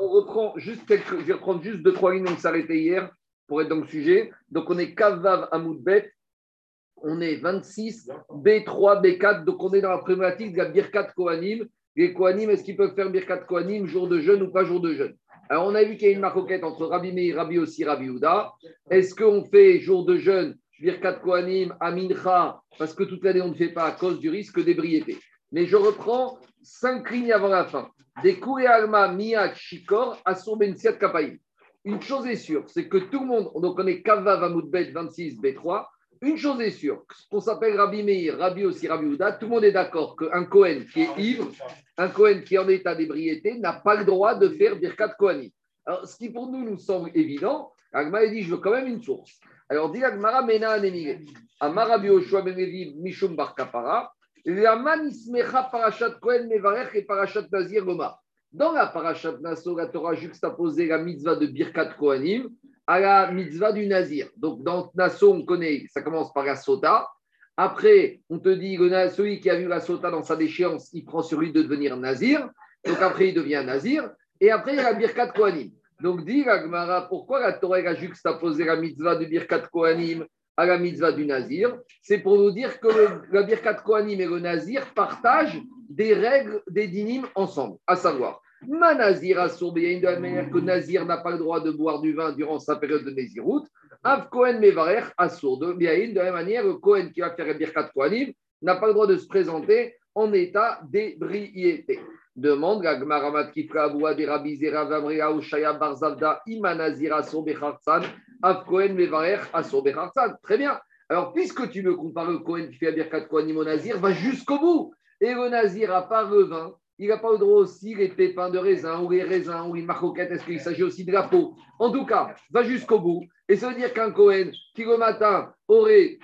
On reprend juste quelques. Je vais reprendre juste deux, trois lignes. On s'arrêtait hier pour être dans le sujet. Donc, on est Kavav Amoudbet. On est 26, B3, B4. Donc, on est dans la problématique de la Birkat Kohanim. Les Kohanim, est-ce qu'ils peuvent faire Birkat Kohanim jour de jeûne ou pas jour de jeûne? Alors, on a vu qu'il y a une maroquette entre Rabbi Meir, Rabbi aussi, Rabbi Houda. Est-ce qu'on fait jour de jeûne Birkat Kohanim, Amincha, parce que toute l'année on ne fait pas à cause du risque d'ébriété. Mais je reprends cinq lignes avant la fin. Des Alma, Miak, Shikor, Asur Kapaï. Une chose est sûre, c'est que tout le monde, on est Kava Bet 26 B3, une chose est sûre, qu'on s'appelle Rabbi Meir, Rabbi aussi, Rabbi Ouda, tout le monde est d'accord qu'un Kohen qui est ivre, un Kohen qui est en état d'ébriété, n'a pas le droit de faire Birkat Kohanim. Alors, ce qui pour nous nous semble évident, Agma dit Je veux quand même une source. Alors, dit Agmara Mena Anemire. Amara Bioshua Mishum Bar Kapara. Dans la Parashat Naso, la Torah juxtaposé la mitzvah de Birkat Kohanim à la mitzvah du Nazir. Donc, dans Naso, on connaît, ça commence par la Sota. Après, on te dit, celui qui a vu la Sota dans sa déchéance, il prend sur lui de devenir Nazir. Donc, après, il devient Nazir. Et après, il y a la Birkat Kohanim. Donc, dit Agmara, pourquoi la Torah a juxtaposé la mitzvah du Birkat Kohanim à la mitzvah du Nazir C'est pour nous dire que le, Birkat Kohanim et le Nazir partagent des règles des dinim ensemble, à savoir, Ma Nazir a de la manière que Nazir n'a pas le droit de boire du vin durant sa période de Nézirout. Av Kohen Mevarer a de la manière, le Kohen qui va faire le Birkat Kohanim n'a pas le droit de se présenter en état d'ébriété. Demande la Gmaramat Kifra Aboua de Rabbi Zera Vamrea Ushaya Barzavda Imanazira Sorbechartzan Av Kohen Mevarer Asorbechartzan. Très bien. Alors, puisque tu me compares le Kohen qui fait Birkat Kohanim au Nazir, va jusqu'au bout. Et le Nazir, à part le il n'a pas le droit aussi les pépins de raisin ou les raisins ou les maroquettes. Est-ce qu'il s'agit aussi de la peau? En tout cas, va jusqu'au bout. Et ça veut dire qu'un Kohen qui le matin aurait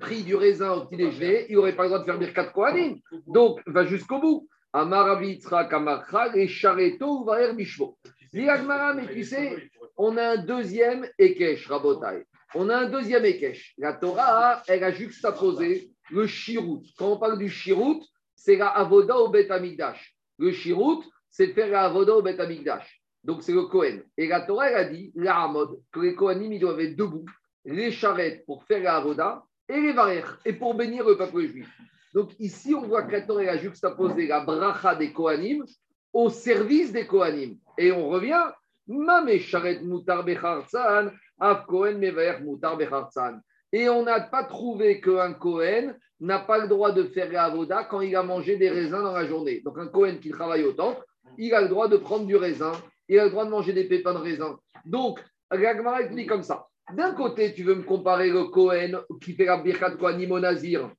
pris du raisin au petit déjeuner, il n'aurait pas le droit de faire Birkat Kohanim. Donc, va jusqu'au bout. Amaravitra Kamakra et Chareto Vaer Mishvo. mais tu sais, on a un deuxième Ekech, Rabotai. On a un deuxième Ekech. La Torah, elle a juxtaposé le Shirut. Quand on parle du Shirut, c'est la Avoda au Bet Amigdash. Le Shirut, c'est faire la Avoda au Bet Amigdash. Donc c'est le Kohen. Et la Torah, elle a dit, la Hamod, que les Kohanim, ils doivent être debout, les charrettes pour faire la Avoda et les Varer, et pour bénir le peuple juif. Donc ici, on voit que la Torah a juxtaposé la bracha des Kohanim au service des Kohanim. Et on revient, Mame Sharet Mutar Bechartzan, Av Kohen Mevaer Mutar Bechartzan. Et on n'a pas trouvé qu'un Kohen n'a pas le droit de faire la avoda quand il a mangé des raisins dans la journée. Donc un Kohen qui travaille au temple, il a le droit de prendre du raisin, il a le droit de manger des pépins de raisin. Donc, Gagmara dit comme ça. D'un côté, tu veux me comparer le Kohen qui fait la Birkat Kohanim au Nazir,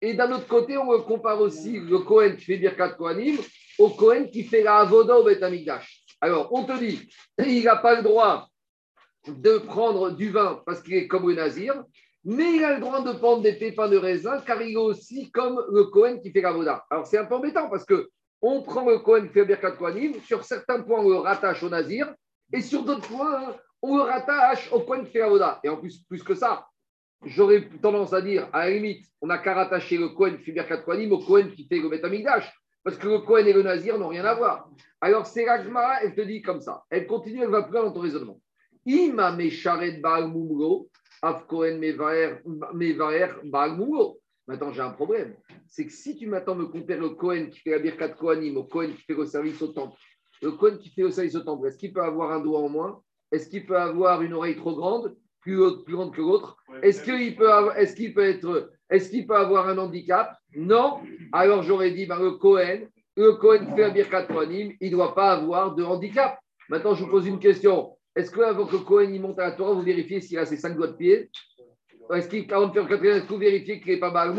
et d'un autre côté, on me compare aussi le Kohen qui fait Birkat Kohanim au Kohen qui fait la Avoda au Bet Alors, on te dit, il n'a pas le droit de prendre du vin parce qu'il est comme le Nazir, mais il a le droit de prendre des pépins de raisin car il est aussi comme le Cohen qui fait la voda. Alors c'est un peu embêtant parce que on prend le Cohen qui fait Birkat sur certains points on le rattache au Nazir et sur d'autres points on le rattache au Cohen qui fait la voda. Et en plus, plus que ça, j'aurais tendance à dire, à la limite, on n'a qu'à rattacher le Cohen qui fait Birkat Kohanim au Cohen qui fait le Betamigdash. Parce que le Cohen et le Nazir n'ont rien à voir. Alors, c'est elle te dit comme ça. Elle continue, elle va plus loin dans ton raisonnement. Ima Kohen Maintenant, j'ai un problème. C'est que si tu m'attends me comparer le Kohen qui fait la Birkat Kohanim au Kohen qui fait le service au temple, le Kohen qui fait le service au temple, est-ce qu'il peut avoir un doigt en moins? Est-ce qu'il peut avoir une oreille trop grande, plus, plus grande que l'autre? Est-ce qu'il peut, est peut être, est-ce qu'il peut avoir un handicap? Non. Alors j'aurais dit, ben, le Kohen, le Kohen qui fait la Birkat Kohanim, il ne doit pas avoir de handicap. Maintenant, je vous pose une question. Est-ce qu'avant que Cohen il monte à la Torah, vous vérifiez s'il a ses cinq doigts de pied Est-ce qu'il est est-ce que vous vérifiez qu'il n'est pas mal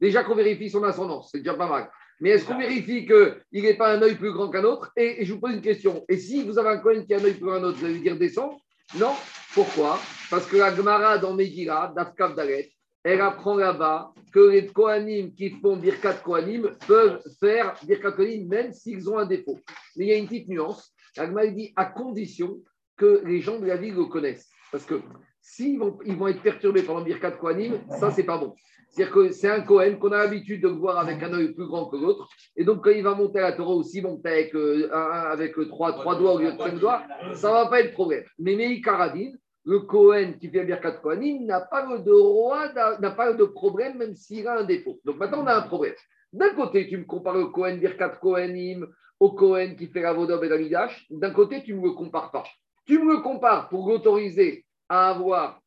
Déjà qu'on vérifie son ascendance, c'est déjà pas mal. Mais est-ce qu'on vérifie qu'il n'est pas un œil plus grand qu'un autre et, je vous pose une question. Et si vous avez un Cohen qui a un œil plus grand qu'un autre, vous allez dire descend Non. Pourquoi? Parce que la Gemara dans Megillah, d'Afkav Dalet, elle apprend là-bas que les Kohanim qui font Birkat Kohanim peuvent faire Birkat Kohanim même s'ils ont un défaut. Mais il y a une petite nuance. La Gemara dit à condition que les gens de la ville le connaissent. Parce que s'ils vont, ils vont être perturbés pendant Birkat Kohanim, ça, c'est pas bon. C'est-à-dire que c'est un Kohen qu'on a l'habitude de voir avec un œil plus grand que l'autre. Et donc, quand il va monter à la Torah aussi, monter avec, euh, avec trois, trois doigts au lieu de cinq doigts, ça ne va pas être problème. Mais Meï Karadin, le Kohen qui fait Birkat Kohanim, n'a pas de droit, n'a pas de problème, même s'il a un défaut. Donc maintenant, on a un problème. D'un côté, tu me compares le Kohen Birkat Kohanim au Kohen qui fait la Vodom et D'un côté, tu ne me compares pas. Tu me compares pour l'autoriser à avoir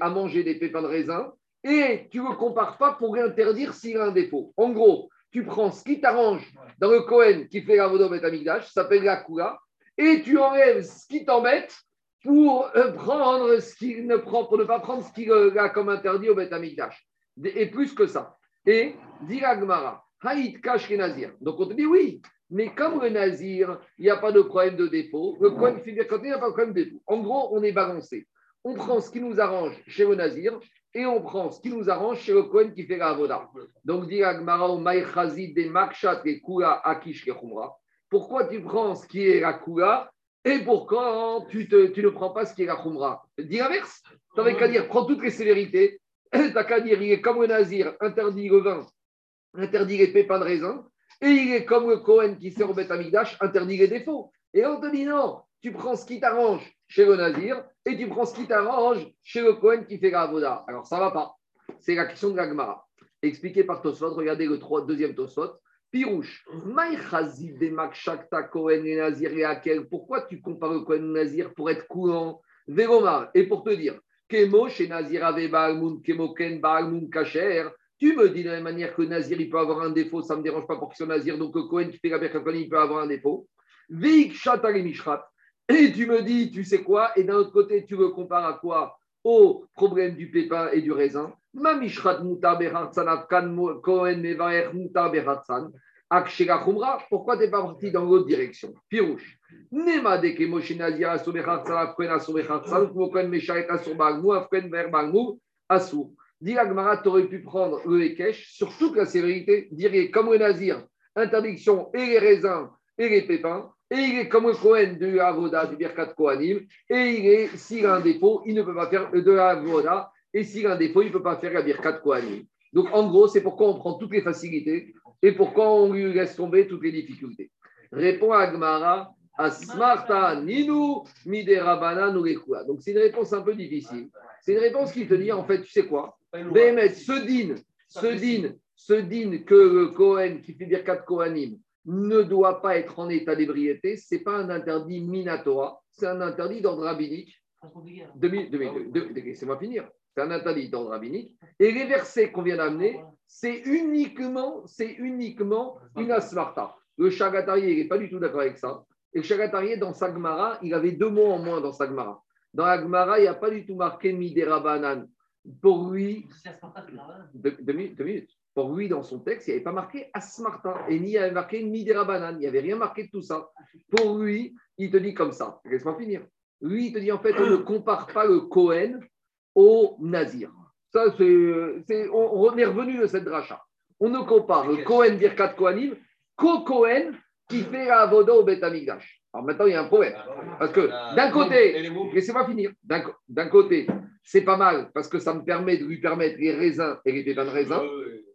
à manger des pépins de raisin et tu ne compares pas pour interdire s'il a un défaut. En gros, tu prends ce qui t'arrange dans le Cohen qui fait la Vodom et ça s'appelle la Kula, et tu enlèves ce qui t'embête pour euh, prendre ce ne prend, pour ne pas prendre ce qu'il a comme interdit au Betamikdash. Et plus que ça. Et dit Haït Kash Nazir. Donc on te dit oui, mais comme le Nazir, il n'y a pas de problème de défaut, le il n'y a pas de problème de défaut. En gros, on est balancé. On prend ce qui nous arrange chez le Nazir et on prend ce qui nous arrange chez le Kohen qui fait la Avoda. Donc, Kula Akish Pourquoi tu prends ce qui est la Kula et pourquoi tu ne prends pas ce qui est la Khumra Dis l'inverse. Tu n'avais qu'à dire, prends toutes les sévérités. Tu n'as qu'à dire, il est comme le Nazir, interdit le vin, interdit les pépins de raisin. Et il est comme le Kohen qui sert au Beth interdit les défauts. Et on te dit non, tu prends ce qui t'arrange chez le Nazir et tu prends ce qui t'arrange chez le Cohen qui fait la Alors ça ne va pas. C'est la question de la Gemara. Expliqué par Tosfot, regardez le deuxième Tosfot. Pirouche, pourquoi tu compares le Cohen Nazir pour être courant Véromar, et pour te dire, Kemo chez Nazir ave Kemo Ken Kacher, tu me dis de la même manière que Nazir, il peut avoir un défaut, ça ne me dérange pas pour qu'il soit Nazir, donc Cohen qui fait la il peut avoir un défaut. Veik Mishrat, et tu me dis, tu sais quoi Et d'un autre côté, tu me compares à quoi? Au problème du pépin et du raisin. Pourquoi tu n'es pas parti dans l'autre direction? Pirouche. Nema de Kemoshe Nazira Sobecha Tzalaf Kohen Asobecha Tzalaf Kohen Mesharet Asur Bagmou Afken Ver Asur. Dis Agmara, tu aurais pu prendre le Ekech sur toute la sévérité, dire comme le Nazir, interdiction et les raisins et les pépins, et il est comme le Cohen de Avoda, du Birkat Kohanim, et il est, s'il a un défaut, il ne peut pas faire de Avoda, et s'il a un défaut, il ne peut pas faire la Birkat Kohanim. Donc en gros, c'est pourquoi on prend toutes les facilités et pourquoi on lui laisse tomber toutes les difficultés. Répond Agmara, Asmarta Ninu Nurekua. Donc c'est une réponse un peu difficile. C'est une réponse qui te dit, en fait, tu sais quoi Bémet, ce din, ce din, ce que le Kohen qui fait Birkat Kohanim, ne doit pas être en état d'ébriété, ce n'est pas un interdit minatora, c'est un interdit d'ordre rabbinique. Laissez-moi finir. C'est un interdit d'ordre rabbinique. Et les versets qu'on vient d'amener, c'est uniquement, c'est uniquement une asmarta. Le Chagatari, il n'est pas du tout d'accord avec ça. Et le Chagatari, dans Sagmara, il avait deux mots en moins dans Sagmara. Dans Agmara, il n'y a pas du tout marqué Midera Banan. Pour lui. deux minutes. Pour lui, dans son texte, il n'y avait pas marqué Asmarta et ni avait marqué Midera Banane. Il n'y avait rien marqué de tout ça. Pour lui, il te dit comme ça. Laisse-moi finir. Lui, il te dit en fait, on ne compare pas le Cohen au Nazir. Ça, c'est, on, est revenu de cette dracha. On ne compare le Cohen Birkat Kohanim qu'au Cohen qui fait la Avoda au Betamigdash. Alors maintenant, il y a un problème. Parce que d'un côté, laissez-moi finir. D'un côté, c'est pas mal parce que ça me permet de lui permettre les raisins et les pépins de raisin.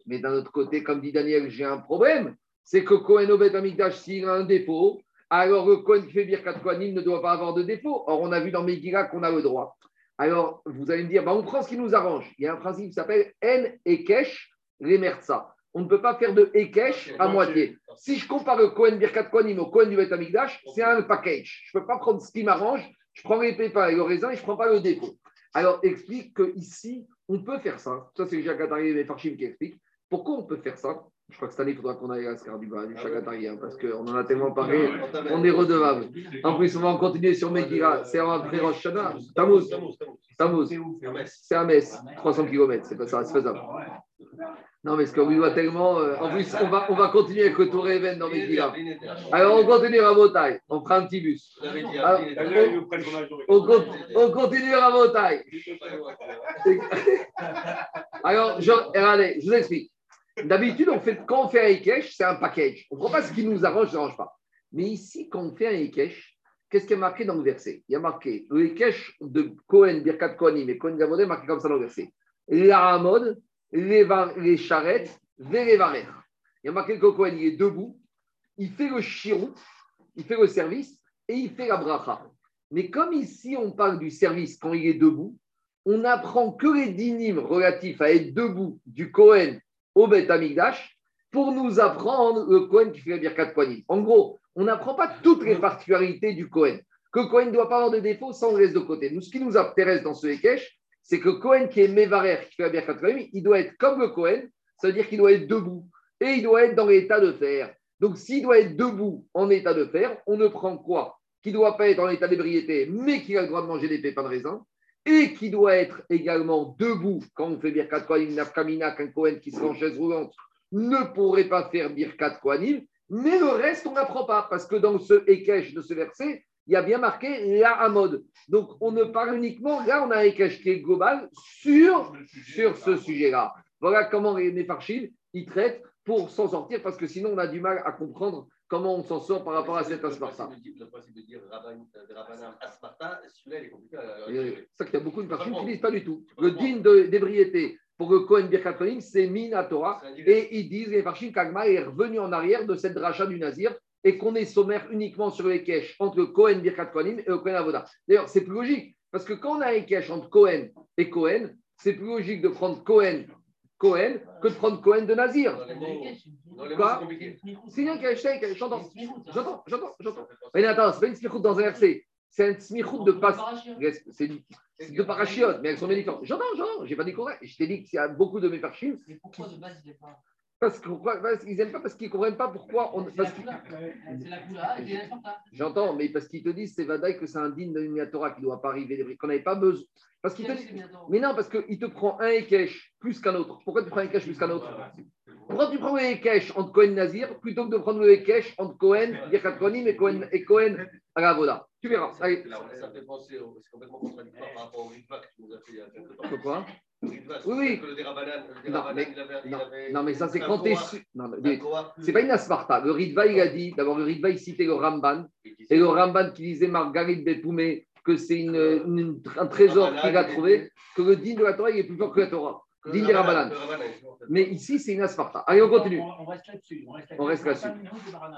Mais d'un autre côté, comme dit Daniel, j'ai un problème. C'est que Cohen Obed Amigdash, s'il a un défaut, alors le Cohen qui fait Birkat Kohanim ne doit pas avoir de défaut. Or, on a vu dans Megillah qu'on a le droit. Alors, vous allez me dire, bah, on prend ce qui nous arrange. Il y a un principe qui s'appelle N Ekesh Remerza. On ne peut pas faire de Ekesh à moitié. Si je compare le Cohen Birkat Kohanim au Cohen du Bet Amigdash, c'est un package. Je ne peux pas prendre ce qui m'arrange. Je prends les pépins et le raisin et je ne prends pas le défaut. Alors, explique qu'ici, on peut faire ça. Ça, c'est Jacques Attari et Farchim qui explique. Pourquoi on peut faire ça? Je crois que cette année, il faudra qu'on aille à ce du, du hein, parce qu'on en a tellement parlé, on est redevable. En plus, on va continuer sur Megillah, c'est après Rosh Hashanah, Tammuz. Tammuz, c'est à Metz, 300 km, c'est pas ça, c'est faisable. Non, mais ce qu'on voit tellement. Euh, en plus, on va, on va continuer avec le tour Even dans Megillah. Alors, on continue à Botaille. On prend un petit bus. Alors, on, on, continue à Botaille. Alors, je, regardez, je vous explique. D'habitude, on fait, quand on fait un Ekesh, c'est un package. On ne prend pas ce qui nous arrange, ça ne arrange pas. Mais ici, quand on fait un Ekesh, qu'est-ce qui est marqué dans le verset? Il y a marqué le Ekech de Cohen, Birkat Kohanim et Cohen Gavodé, marqué comme ça dans le verset. La Hamod, les, charrettes, les varer. Il y a marqué que Cohen il est debout, il fait le chirou, il fait le service et il fait la bracha. Mais comme ici on parle du service quand il est debout, on n'apprend que les dynimes relatifs à être debout du Cohen au Beth Amigdash pour nous apprendre le Cohen qui fait la Birkat Kohanim. En gros, on n'apprend pas toutes les particularités du Cohen. Que Cohen ne doit pas avoir de défauts, ça on laisse de côté. Nous, ce qui nous intéresse dans ce Ekech, c'est que Cohen qui est Mevarer, qui fait la Birkat il doit être comme le Cohen, ça veut dire qu'il doit être debout et il doit être dans l'état de faire. Donc, s'il doit être debout en état de faire, on ne prend quoi? Qu'il ne doit pas être en état d'ébriété, mais qu'il a le droit de manger des pépins de raisin, et qui doit être également debout quand on fait Birkat Kohanim, Nafkamina, qu'un Cohen qui se en chaise roulante ne pourrait pas faire Birkat Kohanim, mais le reste, on n'apprend pas, parce que dans ce Ekech de ce verset, il y a bien marqué la Hamod. Donc, on ne parle uniquement, là, on a un est global sur, sur ce sujet-là. Voilà comment les Nefarchim, ils traitent pour s'en sortir, parce que sinon, on a du mal à comprendre comment on s'en sort par rapport à cet Asparta. Le principe de dire celui-là, il est compliqué C'est ça qu'il y a beaucoup de personnes qui ne disent pas du tout. Le din d'ébriété pour le Kohen Birkat c'est Minatora. Et ils disent, les Farshim Kagma est revenu en arrière de cette dracha du Nazir et qu'on est sommaire uniquement sur les Kesh entre le Kohen Birkat et le Kohen Avoda. D'ailleurs, c'est plus logique parce que quand on a un Kesh entre Kohen et Kohen, c'est plus logique de prendre Kohen Cohen que de prendre Cohen de Nazir. Quoi C'est bien qu'il j'entends, j'entends, j'entends, j'entends. Mais attends, c'est pas une smichout dans un verset, c'est une smichout de pas. C'est de parachiotes, mais elles sont bien différentes. J'entends, j'entends, j'ai pas dit correct. Je t'ai dit qu'il y a beaucoup de mes. Mais pourquoi de base il pas parce qu'ils n'aiment pas parce qu'ils ne comprennent pas pourquoi on. C'est la couleur J'entends, mais parce qu'ils te disent, c'est Vadaï que c'est un digne de Torah qui ne doit pas arriver, qu'on n'avait pas besoin. Parce qu'il te Mais non, parce qu'il te prend un Ekech plus qu'un autre. Pourquoi tu prends un Ekech plus qu'un autre? Pourquoi tu prends un Ekech entre Cohen Nazir plutôt que de prendre le Ekech entre Cohen, Birkat Kohanim et Cohen, et Cohen à la Voda Tu verras. Ça, fait penser, c'est complètement contradictoire par rapport au Ritva que tu nous as fait il y a quelques temps. Pourquoi oui, oui. non, mais, non, mais ça c'est quand tu es C'est pas une asparta. Le Ritva, il a dit, d'abord le Ritva, il citait le Ramban. Et le Ramban qui disait Margarit Bepoumé que c'est une, un trésor qu'il a trouvé, que le din de la Torah il est plus fort que la Torah. Din de Rabbanan. Mais ici, c'est une asparta. Allez, on continue. On reste là-dessus. On reste là-dessus.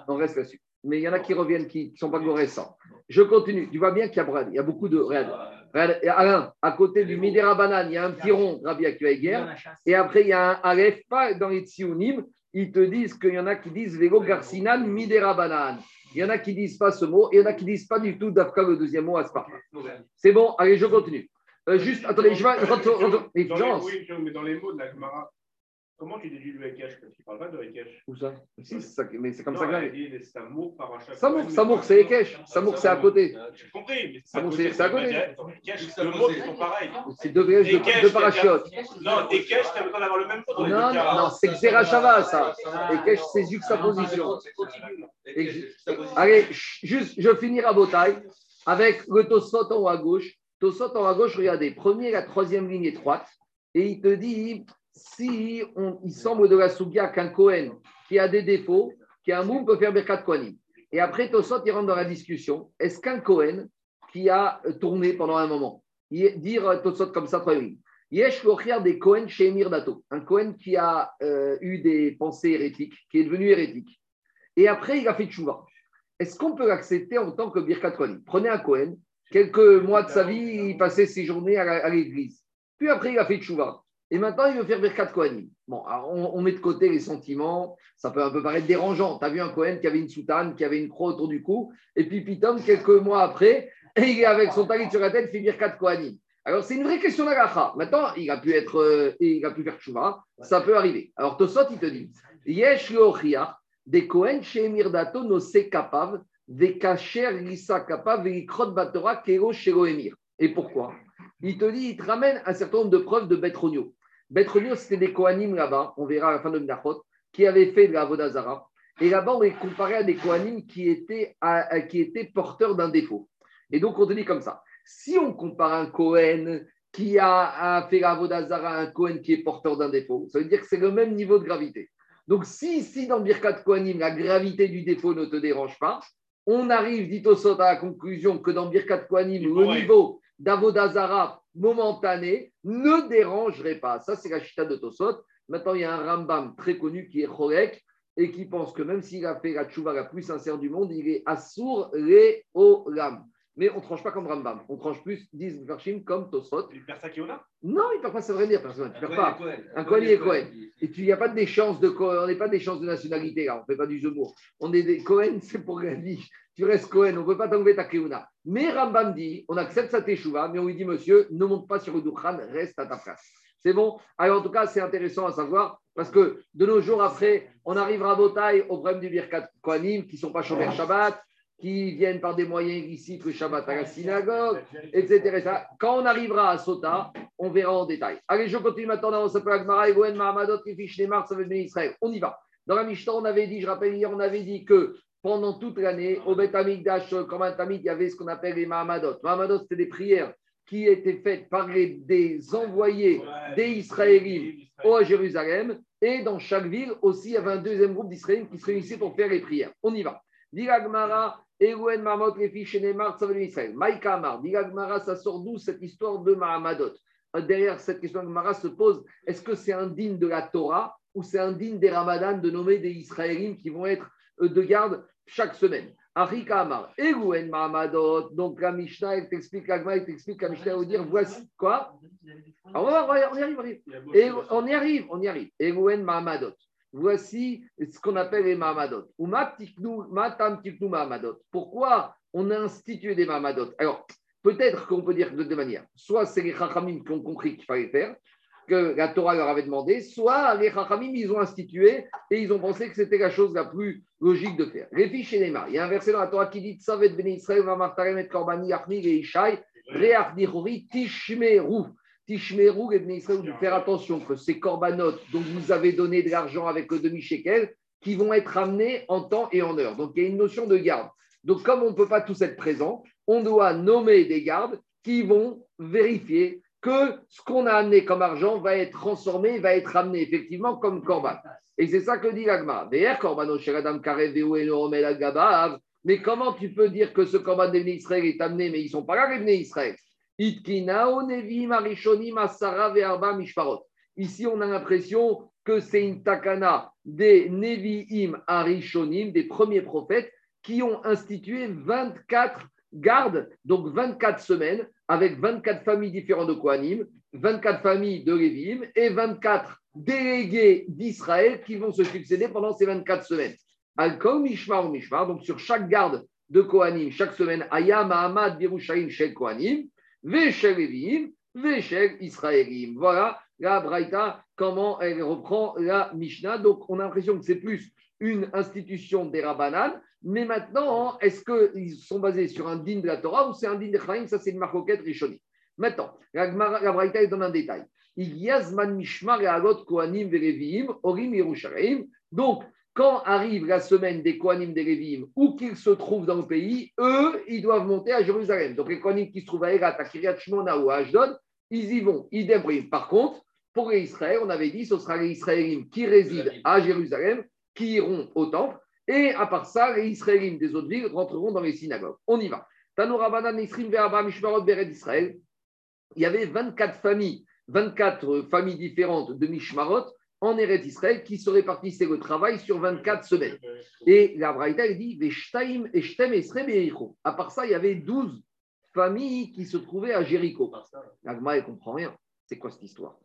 On reste là-dessus. Mais il y en a qui reviennent qui ne sont pas récents. Je continue. Tu vois bien qu'il y a, il y a beaucoup de. Regarde, Alain, à côté du Midera Banane, il y a un petit rond, Rabbi guerre. Et après, il y a un Aleph, pas dans les Tsionim. Ils te disent qu'il y en a qui disent Vego Garcinan Midera Banane. Il y en a qui disent pas ce mot, et il y en a qui disent pas du tout d'Afka le deuxième mot à Sparta. C'est bon, allez, je continue. Euh, juste, attendez, je vais. Dans les, oui, mais dans les mots de la Gemara, Comment tu déduis le Hekesh Parce qu'il ne parle pas de Hekesh. Où ça? Si, ça, mais c'est comme non, ça que dit Samour par chaque Samour, Samour c'est Hekesh. Samour, c'est à côté. J'ai compris. Samour, c'est à côté. Le mot, ils sont pareils. C'est deux de, de parachutes. Non, Hekesh, tu as besoin d'avoir le même mot. Non, non, c'est Xerashava, ça. Hekesh, c'est juxtaposition. Allez, juste, je finis à Botaï avec le Tosot en haut à gauche. Tosot en haut à gauche, regardez, premier, la troisième ligne étroite. Et il te dit si il semble de la Sougia qu'un Cohen qui a des défauts, qui a un moum peut faire Birkat Kohanim. Et après, Tosot, il rentre dans la discussion. Est-ce qu'un Cohen qui a tourné pendant un moment, dire Tosot comme ça, bien. Yesh des Cohen chez Emir Dato, un Cohen qui a euh, eu des pensées hérétiques, qui est devenu hérétique. Et après, il a fait tchouva. Est-ce qu'on peut l'accepter en tant que Birkat Kohanim? Prenez un Cohen, quelques mois de sa vie, il passait ses journées à l'église. Puis après, il a fait tchouva. Et maintenant, il veut faire Birkat Kohanim. Bon, on, met de côté les sentiments, ça peut un peu paraître dérangeant. Tu as vu un Kohen qui avait une soutane, qui avait une croix autour du cou, et puis Pitom, quelques mois après, il est avec son talit sur la tête, il fait Birkat Kohanim. Alors, c'est une vraie question d'Agacha. Maintenant, il a pu être, euh, il a pu faire Tchouva, ça peut arriver. Alors, Tosot, il te dit Yesh des Kohen chez Dato no se kapav, des kacher lisa kapav, krot batora kero emir. Et pourquoi? Il te dit, il te ramène un certain nombre de preuves de Betronio. Betronio, c'était des Kohanim là-bas, on verra à la fin de Minachot, qui avaient fait de la Vodazara. Et là-bas, on est comparé à des Kohanim qui étaient, qui étaient porteurs d'un défaut. Et donc, on te dit comme ça si on compare un Kohen qui a, fait la Vodazara à un Kohen qui est porteur d'un défaut, ça veut dire que c'est le même niveau de gravité. Donc, si ici, dans Birkat Kohanim, la gravité du défaut ne te dérange pas, On arrive, dit Tosot, à la conclusion que dans Birkat Kohanim, le niveau d'Avodazara momentané ne dérangerait pas. Ça, c'est la chita de Tosot. Maintenant, il y a un Rambam très connu qui est Chorek et qui pense que même s'il a fait la tchouva la plus sincère du monde, il est Assour Re Olam. Mais on ne tranche pas comme Rambam. On tranche plus, disent Farshim, comme Tosot. Il perd ça qui là Non, il ne perd pas sa vraie dire, personne. Tu ne perds pas. Un Cohen, il est Cohen. Et tu- il n'y a pas d'échange de co- on n'est pas d'échange de nationalité là, on ne fait pas du jeu de. On est des Cohen, c'est pour la vie. Tu restes Cohen, on ne peut pas t'enlever ta Keuna. Mais Rambam dit, on accepte sa teshuva, mais on lui dit, monsieur, ne monte pas sur le Dukhan, reste à ta place. C'est bon? Alors en tout cas, c'est intéressant à savoir, parce que de nos jours après, on arrivera à Botaï au problème du Birkat Kohanim, qui ne sont pas chômeurs Shabbat, qui viennent par des moyens illicites le Shabbat à la synagogue, etc. Quand on arrivera à Sota, on verra en détail. Allez, je continue maintenant dans s'appelle Agmara, Egoen, Mahamadot, Kifish, Neymar, ça veut dire Israël. On y va. Dans la Mishnah, on avait dit, je rappelle hier, on avait dit que pendant toute l'année, au Beth Amikdash, comme un Tamid, il y avait ce qu'on appelle les Mahamadot. Mahamadot, c'était des prières qui étaient faites par les, des envoyés des Israélites à Jérusalem. Et dans chaque ville aussi, il y avait un deuxième groupe d'Israéliens qui se réunissaient pour faire les prières. On y va. Diragmara, Egoen Mahamot, Lefi, Shenemar, Tzavel Israël. Maïka Amar, Diragmara, ça sort d'où cette histoire de Mahamadot? Derrière cette question, Gmara se pose est-ce que c'est un digne de la Torah ou c'est un digne des Ramadan de nommer des Israéliens qui vont être euh, de garde chaque semaine? Arika Amar, Egoen Mahamadot. Donc la Mishnah, elle t'explique, la Gemara, elle t'explique, la Mishnah, elle va dire voici quoi? Ah, on, y arrive, on y arrive. On y arrive, on y arrive. Egouen Mahamadot. Voici ce qu'on appelle les Mahamadot. Ou ma tiknu- Mahamadot. Pourquoi on a institué des Mahamadot? Alors, peut-être qu'on peut dire de deux manières. Soit c'est les Chachamim qui ont compris qu'il fallait faire, que la Torah leur avait demandé, soit les Chachamim, ils ont institué et ils ont pensé que c'était la chose la plus logique de faire. Réfi chez Neymar. Il y a un verset dans la Torah qui dit Tsavet ben Israël, va et korbani, yachmi et ishai, reach dichori, tishmeru. Tishmeru et ben Israël, de faire attention que ces corbanotes dont vous avez donné de l'argent avec le demi-shekel, qui vont être amenés en temps et en heure. Donc il y a une notion de garde. Donc comme on ne peut pas tous être présents, on doit nommer des gardes qui vont vérifier que ce qu'on a amené comme argent va être transformé, va être amené effectivement comme corban. Et c'est ça que dit l'agma. Mais comment tu peux dire que ce corban des Israël est amené, mais ils ne sont pas là, les Israël? Ici, on a l'impression que c'est une takana des Nevi'im Arishonim, des premiers prophètes, qui ont institué 24 gardes, donc 24 semaines, avec 24 familles différentes de Kohanim, 24 familles de Lévim et 24 délégués d'Israël qui vont se succéder pendant ces 24 semaines. Al-Kol Mishmar ou Mishmar, donc sur chaque garde de Kohanim, chaque semaine, Aya Mahamad Birushaim Shel Kohanim, Veshel Lévim, Veshel Israélim. Voilà la Braïta, comment elle reprend la Mishnah. Donc on a l'impression que c'est plus une institution des Rabbanan, mais maintenant, est-ce qu'ils sont basés sur un digne de la Torah ou c'est un digne de Chaim? Ça, c'est une marcoquette Rishoni. Maintenant, la, la Braïta, elle donne un détail. Il y a Zman Mishmar et Agot Kohanim Vereviim, Orim Yerushalayim. Donc, quand arrive la semaine des Kohanim des Lévim, où qu'ils se trouvent dans le pays, eux, ils doivent monter à Jérusalem. Donc, les Kohanim qui se trouvent à Erat, à Kiryat Shmona ou à Ashdod, ils y vont. Par contre, pour les Israël, on avait dit, ce sera les Israéliens qui résident à Jérusalem, qui iront au temple. Et à part ça, les Israéliens des autres villes rentreront dans les synagogues. On y va. Il y avait 24 familles, 24 familles différentes de Mishmarot en Eretz Israël qui se répartissaient le travail sur 24 semaines. Et la Braïta, elle dit. À part ça, il y avait 12 familles qui se trouvaient à Jéricho. L'Agma, elle ne comprend rien. C'est quoi cette histoire?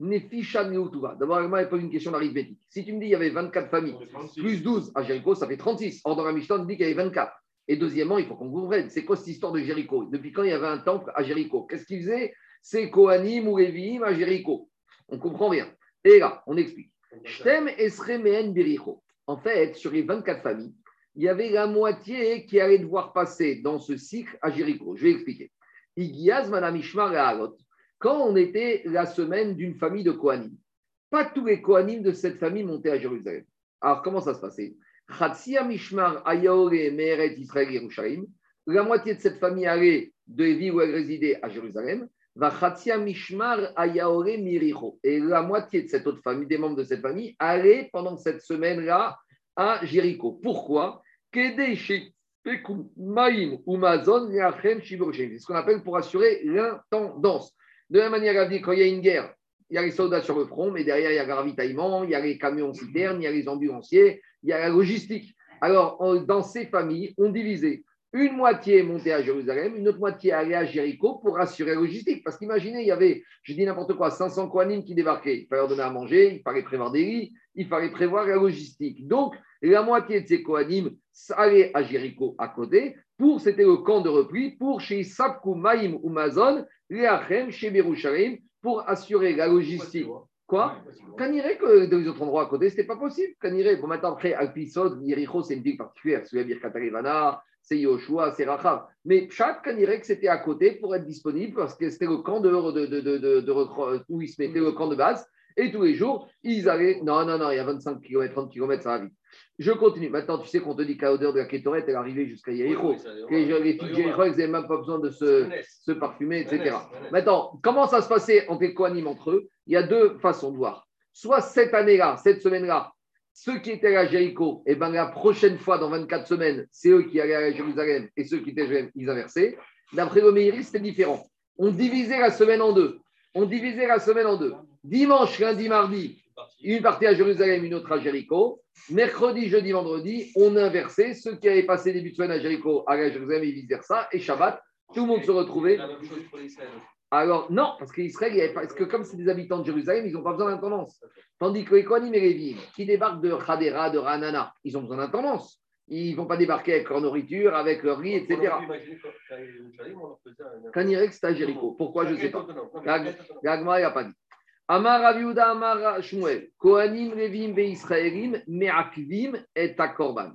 D'abord, l'Agma, elle pose une question d'arithmétique. Si tu me dis qu'il y avait 24 familles, plus 12 à Jéricho, ça fait 36. Or, dans la Mishnah, on dit qu'il y avait 24. Et deuxièmement, il faut qu'on comprenne, c'est quoi cette histoire de Jéricho? Depuis quand il y avait un temple à Jéricho? Qu'est-ce qu'ils faisaient C'est Kohanim ou Lévi'im à Jéricho. On comprend rien. Et là, on explique. En fait, sur les 24 familles, il y avait la moitié qui allait devoir passer dans ce cycle à Jéricho. Je vais expliquer. Quand on était la semaine d'une famille de Kohanim, pas tous les Kohanim de cette famille montaient à Jérusalem. Alors, comment ça se passait? Chatsia Mishmar Ayaore Meret Israël Yerushalayim. La moitié de cette famille allait de Lévi où elle résidait à Jérusalem. Mishmar. Et la moitié de cette autre famille, des membres de cette famille, allait pendant cette semaine-là à Jéricho. Pourquoi? C'est ce qu'on appelle pour assurer l'intendance. De la manière, quand il y a une guerre, il y a les soldats sur le front, mais derrière, il y a le ravitaillement, il y a les camions citernes, il y a les ambulanciers, il y a la logistique. Alors, dans ces familles, on divisait une moitié est montée à Jérusalem, une autre moitié allait à Jéricho pour assurer la logistique. Parce qu'imaginez, il y avait, je dis n'importe quoi, 500 Kohanim qui débarquaient. Il fallait leur donner à manger, il fallait prévoir des lits, il fallait prévoir la logistique. Donc, la moitié de ces Kohanim allait à Jéricho à côté. Pour, c'était le camp de repli pour chez Sapkou Maïm ou Mazon, Léachem, chez Berusharim, pour assurer la logistique. Quoi? irait que dans les autres endroits à côté, c'était pas possible. Irait. Bon, maintenant, après, Alpisod, Yericho, c'est une ville particulière. C'est la Birkat Arivana, c'est Yoshua, c'est Rachav. Mais chaque qu'on irait que c'était à côté pour être disponible parce que c'était le camp de, de, de, de, où ils se mettaient le camp de base. Et tous les jours, ils allaient. Non, non, non, il y a 25 km, 30 km, ça va vite. Je continue. Maintenant, tu sais qu'on te dit que l'odeur de la kétorette, elle est arrivée jusqu'à Yericho. Les, les filles de Jéricho, elles n'avaient même pas besoin de se, se parfumer, etc. Maintenant, comment ça se passait entre les Kohanim entre eux? Il y a deux façons de voir. Soit cette année-là, cette semaine-là, ceux qui étaient à Jéricho, et ben la prochaine fois, dans 24 semaines, c'est eux qui allaient à Jérusalem et ceux qui étaient à Jérusalem, ils inversaient. D'après le Meiri, c'était différent. On divisait la semaine en deux. On divisait la semaine en deux. Dimanche, lundi, mardi, une partie à Jérusalem, une autre à Jéricho. Mercredi, jeudi, vendredi, on inversait. Ceux qui avaient passé début de semaine à Jéricho allaient à Jérusalem et vice-versa. Et Shabbat, tout le monde se retrouvait. La même chose pour. Alors, non, parce qu'Israël, il parce que comme c'est des habitants de Jérusalem, ils n'ont pas besoin d'intendance. Tandis que les Kohanim et les Lévites, qui débarquent de Khadera, de Ranana, ils ont besoin d'intendance. Ils ne vont pas débarquer avec leur nourriture, avec leur riz, etc. Quand il c'était à Jéricho. Pourquoi, je ne sais pas. Étonnant. L'Agma n'a pas dit. Amar Raviuda, Amar Shmuel, Kohanim, Levim, Ve Israélim, Me'akvim et Akorban.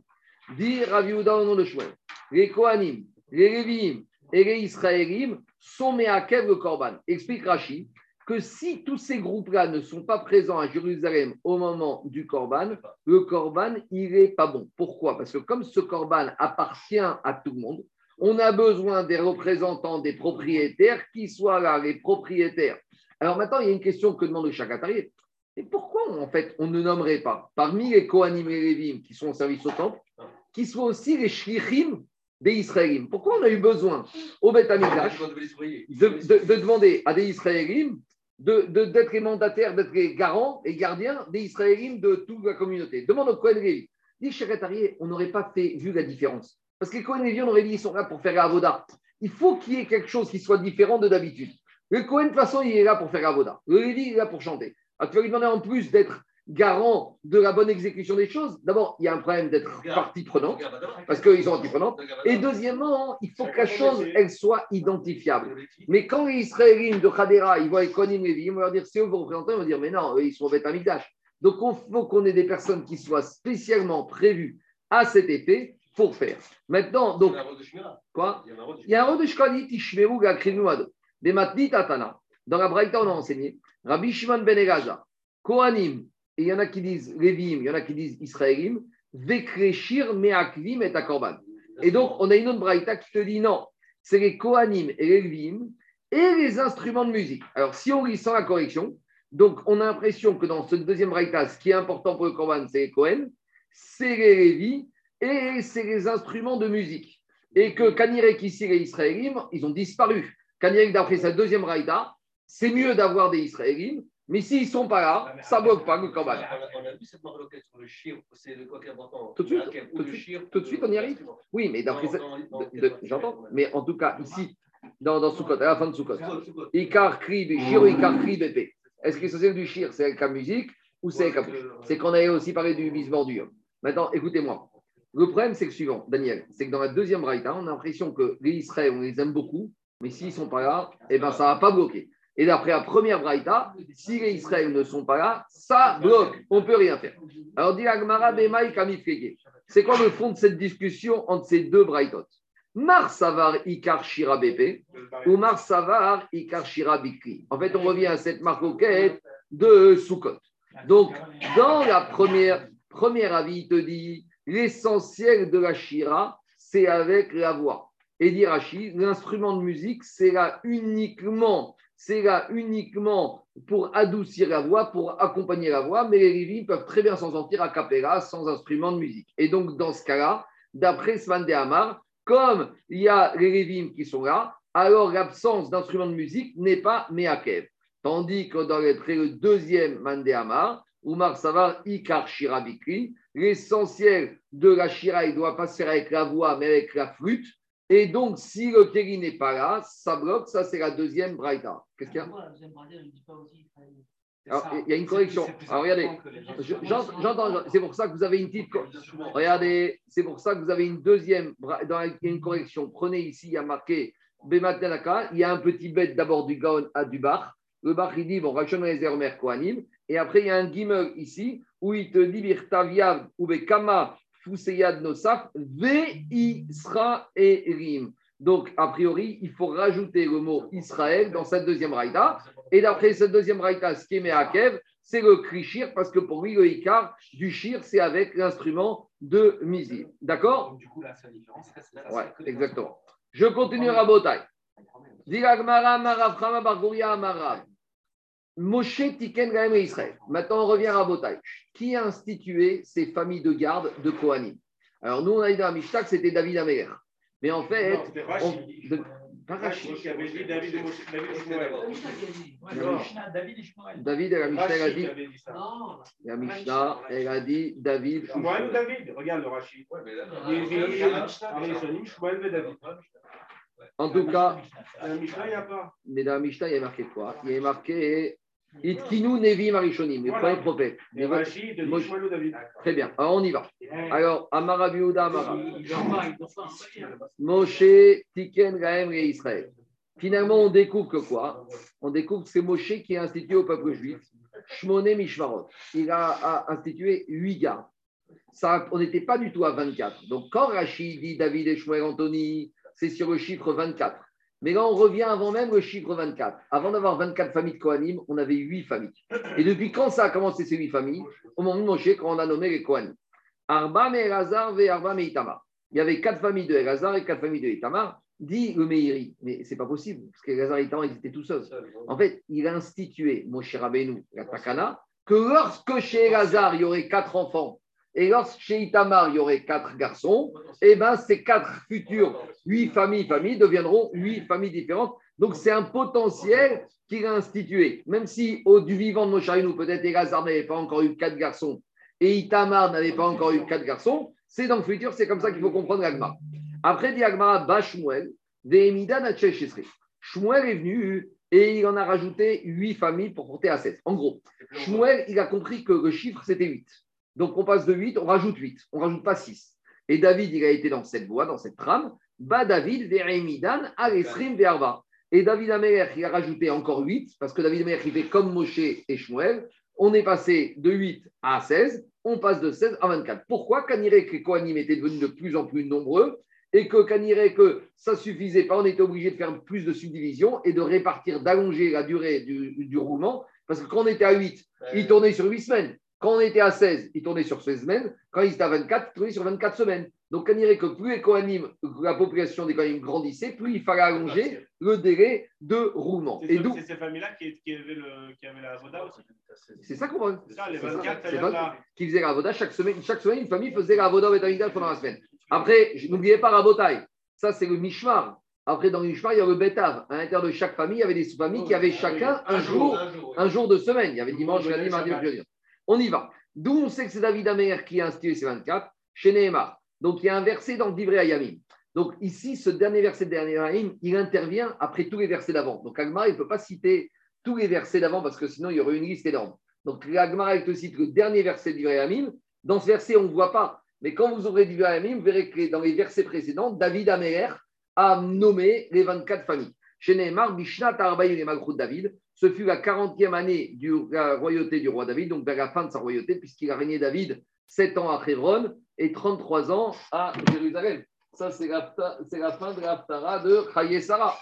Dit Raviuda au nom de Shmuel. Les Kohanim, les Levim et les Israélim sont Me'akev le Korban. Explique Rashi que si tous ces groupes-là ne sont pas présents à Jérusalem au moment du Korban, le Korban, il n'est pas bon. Pourquoi? Parce que comme ce Korban appartient à tout le monde, on a besoin des représentants des propriétaires qui soient là, les propriétaires. Alors maintenant, il y a une question que demande le Shakatari. Et pourquoi, en fait, on ne nommerait pas, parmi les les Lévim qui sont au service au temple, qui soient aussi les Shlichim des Israélim Pourquoi on a eu besoin au Beth Amikdash de, de- de demander à des Israélim de- de- d'être les mandataires, d'être les garants et gardiens des Israélim de toute la communauté. Demande au Kohen Lévi. Shakatari, on n'aurait pas fait, vu la différence. Parce que les Kohen Lévi, on aurait dit, ils sont là pour faire la Avoda. Il faut qu'il y ait quelque chose qui soit différent de d'habitude. Le Kohen, de toute façon, il est là pour faire la Avoda. Le Lévi, il est là pour chanter. Alors, tu vas lui demander en plus d'être garant de la bonne exécution des choses. D'abord, il y a un problème d'être partie prenante, parce qu'ils sont partie prenante. Et deuxièmement, il faut que la chose, elle soit identifiable. Mais quand les Israéliens de Khadera, ils voient les Kohanim Lévi, ils vont leur dire c'est eux vos représentants, ils vont dire mais non, eux, ils sont au Beth Amikdash. Donc il faut qu'on ait des personnes qui soient spécialement prévues à cet effet pour faire. Maintenant, donc, Il y a un rôle de Shmira. quoi? Il y a un rôle de Il y a un rôle de Shkani, Tishmeru, Gakrinu, Ado. Des Matni Tatana. Dans la Braïta, on a enseigné Rabbi Shimon Ben Kohanim, et il y en a qui disent Lévim, il y en a qui disent Israélim, Vekreshir Meakvim et Akorban. Et donc, on a une autre braïta qui te dit non, c'est les Kohanim et les Levim et les instruments de musique. Alors, si on lit sans la correction, donc on a l'impression que dans ce deuxième braïta, ce qui est important pour le Korban, c'est les Kohen, c'est les Lévi et c'est les instruments de musique. Et que Kanirek ici, les Israélim, ils ont disparu. Kanirek, d'après sa deuxième braïta, c'est mieux d'avoir des Israélim, mais s'ils ne sont pas là, ça ne bloque pas le On Korban. on a vu cette marloquette sur le chir, c'est le quoi qui est important. Tout de suite, ou tout de le suite, chir, tout de ou suite, le- on y arrive. Oui, mais d'après ça, j'entends. Mais en tout cas, ici, dans, dans Soukot, à la fin de Soukot, Soukot, Soukot. Icar, Krib et Shir, Icar, Krib, épée. Est-ce que c'est du Shir, c'est avec la musique ou c'est avec la C'est qu'on avait aussi parlé du bisbordure. Maintenant, écoutez-moi. Le problème, c'est que suivant, Daniel, c'est que dans la deuxième braïta, on a l'impression que les Israël, on les aime beaucoup, mais s'ils ne sont pas là, eh ben, ça ne va pas bloquer. Et d'après la première braïta, si les Israël ne sont pas là, ça bloque, on ne peut rien faire. Alors, dit Agmara, Bemaï, Kamifkege. C'est quoi le fond de cette discussion entre ces deux braïtotes? Mar Savar Ikar Shira Bépé ou Mar Savar Ikar Shira Bikri. En fait, on revient à cette marcoquette de Soukot. Donc, dans la première, première avis, il te dit l'essentiel de la Shira, c'est avec la voix. Et dit Rashi, l'instrument de musique, c'est là uniquement, c'est là uniquement pour adoucir la voix, pour accompagner la voix, mais les Lévites peuvent très bien s'en sortir à cappella sans instrument de musique. Et donc, dans ce cas-là, d'après Sman de Hamar, comme il y a les Lévim qui sont là, alors l'absence d'instrument de musique n'est pas Meakev. Tandis que dans le deuxième Mandéama, Oumar Savar Ikar Shira l'essentiel de la Shira, il doit pas se faire avec la voix, mais avec la flûte. Et donc, si le Keri n'est pas là, ça bloque. Ça, c'est la deuxième Braïta. Qu'est-ce qu'il y a alors, il y a une correction. Alors, regardez, j'entends, c'est pour ça que vous avez une petite. Regardez, c'est pour ça que vous avez une deuxième. Dans, il y a une correction. Prenez ici, il y a marqué Bematanaka. Il y a un petit bête d'abord du Gaon à du bar. Le bar, il dit, bon, Rachon Kohanim. Et après, il y a un gimel ici où il te dit, Birtaviav ou Bekama Fuseyad Nosaf, Ve Isra et Rim. Donc, a priori, il faut rajouter le mot Israël dans cette deuxième raïda. Et d'après cette deuxième raïda, ce qui est Meakev, c'est le Krishir, parce que pour lui, le Ikar du Shir, c'est avec l'instrument de Mizi. D'accord? Du coup, la seule différence, c'est ça. Ouais, exactement. Je continue à Botaï. Moshe Tiken Israël. Maintenant, on revient à Botaï. Qui a institué ces familles de garde de Kohanim? Alors, nous, on a dit dans la c'était David Améler. Mais en fait, on, de, pas Rachid. David David et David et la Mishnah, elle a dit. La Mishnah, elle a dit David. Shmuel ou David Regarde le Rachid. En tout cas, dans la Mishnah, il n'y a pas. Mais dans la Mishnah, il y a marqué quoi? Il y a marqué Itkinu Nevi Marishonim, les premiers prophètes. Très bien, alors on y va. Alors, Amara Biouda Amara. Moshe Tiken Gaem et Israël. Finalement, on découvre que quoi? On découvre que c'est Moshe qui a institué au peuple juif Shmone Mishmarot. Il a, institué huit gardes. Ça, on n'était pas du tout à 24. Donc, quand Rachid dit David et Shmuel Anthony, c'est sur le chiffre 24. Mais là, on revient avant même le chiffre 24. Avant d'avoir 24 familles de Kohanim, on avait 8 familles. Et depuis quand ça a commencé ces 8 familles? Au moment de Moshe, quand on a nommé les Kohanim. Arba, et Arba, Itamar. Il y avait 4 familles de Elazar et 4 familles de Itamar. Dit le Meiri, mais c'est pas possible, parce qu'Elazar et Itamar, ils étaient tout seuls. En fait, il a institué, Moshe Rabbeinu, la Takana, que lorsque chez Elazar, il y aurait 4 enfants et lorsque chez Itamar, il y aurait quatre garçons, et eh ben ces quatre futures huit familles, familles deviendront huit familles différentes. Donc c'est un potentiel qu'il a institué. Même si au du vivant de Moshaïnou, peut-être Elazar n'avait pas encore eu quatre garçons et Itamar n'avait pas encore eu quatre garçons, c'est dans le futur, c'est comme ça qu'il faut comprendre l'Agma. Après, dit Agma, Ba Shmuel, Shmuel est venu et il en a rajouté huit familles pour porter à 16. En gros, Shmuel, il a compris que le chiffre, c'était 8. Donc on passe de 8, on rajoute 8, on rajoute pas 6. Et David, il a été dans cette voie, dans cette trame. Ba David, Veremidan, Alesrim, Verba. Et David Amer, il a rajouté encore 8, parce que David Amer, il fait comme Moshe et Shmuel. On est passé de 8 à 16, on passe de 16 à 24. Pourquoi Kaniré que les Kohanim étaient devenus de plus en plus nombreux et que Kaniré que ça suffisait pas, on était obligé de faire plus de subdivisions et de répartir, d'allonger la durée du, du roulement, parce que quand on était à 8, il tournait sur 8 semaines. Quand on était à 16, il tournait sur 16 semaines. Quand il était à 24, il tournait sur 24 semaines. Donc, on dirait que plus les la population des Kohanim grandissait, plus il fallait allonger le délai de roulement. Et C'est ces familles-là qui, qui, avaient la Voda aussi C'est ça qu'on C'est ça, les 24, c'est ça, qui faisaient la Voda chaque semaine. Chaque semaine, une famille faisait la Voda pendant la semaine. Après, n'oubliez pas la. Ça, c'est le Mishmar. Après, dans le Mishmar, il y a le Betav. À l'intérieur de chaque famille, il y avait des familles qui avaient chacun un, jour, un jour, de semaine. Il y avait dimanche, lundi, mardi, mercredi. On y va. D'où on sait que c'est David Amer qui a institué ces 24 chez Nehemar. Donc il y a un verset dans livret Ayamim. Donc ici, ce dernier verset de dernier Ayamim, il intervient après tous les versets d'avant. Donc Agmar, il ne peut pas citer tous les versets d'avant parce que sinon il y aurait une liste énorme. Donc Agmar, il te cite le dernier verset du livret Ayamim. Dans ce verset, on ne voit pas. Mais quand vous ouvrez le livret Ayamim, vous verrez que dans les versets précédents, David Amer a nommé les 24 familles. Chez Nehemar, Mishnat Arbaï et David, ce fut la 40e année de la royauté du roi David, donc vers la fin de sa royauté, puisqu'il a régné David 7 ans à Hebron et 33 ans à Jérusalem. Ça, c'est la, fin de l'Aftara de Chayesara.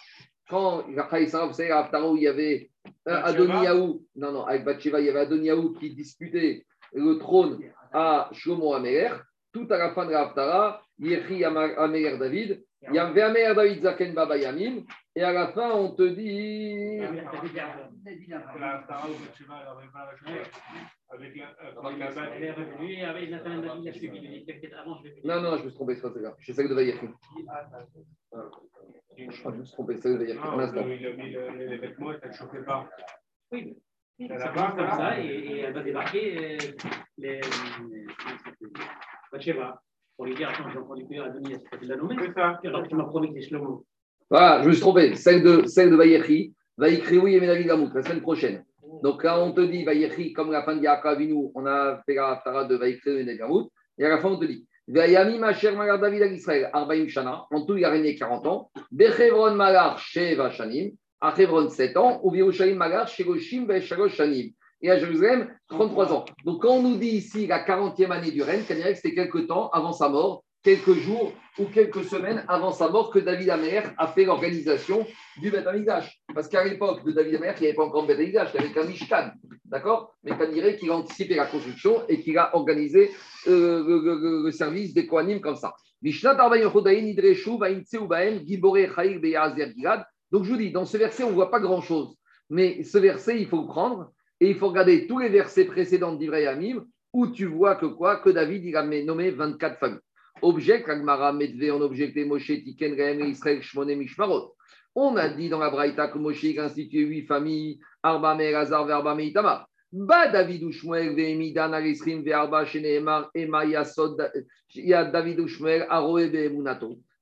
Quand Chayesara, vous savez, l'Aftara où il y avait euh, Adoniaou, non, non, avec Bathsheba, il y avait Adoniaou qui disputait le trône à Shlomo Améler. Tout à la fin de l'Aftara, Yéchi Améler David, et à la fin, on te dit. Euh, Ah, Non, non, je me suis trompé, c'est pas ça. Je sais que de Vaïechi. Je crois que je me suis trompé, c'est de Vaïechi. Non, Un instant. il a mis le- les vêtements et ça ne chauffait pas. Oui, ça pas, comme ça et, elle va débarquer euh, les. Batsheva pour lui dire Attends, j'ai entendu que Adonis, est-ce que tu l'as nommé C'est ça. Alors tu m'as promis que c'est Shlomo. Voilà, je me suis trompé. Celle de, celle de Vaïechi, Vaïkri, oui, et Gamout, la semaine prochaine. Donc là, on te dit Vaïechi, comme la fin de Yaakov Avinu, on a fait la Haftara de Vaïkri et Gamout. Et à la fin, on te dit Vayami Macher Magar David à Israël, Arbaim Shana. En tout, il a régné 40 ans. Bechevron Magar Sheva Shanim. À Hebron, 7 ans. Ou Virushalim Magar Shegoshim Shanim. Et à Jérusalem, 33 ans. Donc, quand on nous dit ici la 40e année du règne, Kanyarek, c'était quelques temps avant sa mort, quelques jours ou quelques semaines avant sa mort, que David Amer a fait l'organisation du Beth. Parce qu'à l'époque de David Amer, il n'y avait pas encore de Beth il n'y avait qu'un Mishkan. D'accord? Mais Kanyarek, qu'il a anticipé la construction et qu'il a organisé euh, le, le- service des Kohanim comme ça. Donc, je vous dis, dans ce verset, on ne voit pas grand-chose. Mais ce verset, il faut le prendre et il faut regarder tous les versets précédents d'Ivrei Amim où tu vois que quoi Que David, il a nommé 24 familles. Object, Agmara, Medve, on objecté Moshe, Tiken, Gaem, Israël, Shmone, Mishmarot. On a dit dans la Braïta que Moshe a institué huit familles, Arba, Merazar, Verba, Meitama. Ba David ou Shmuel, Arisrim, Verba, Sheneemar, Ema, Yasod, Ya David ou Aroe.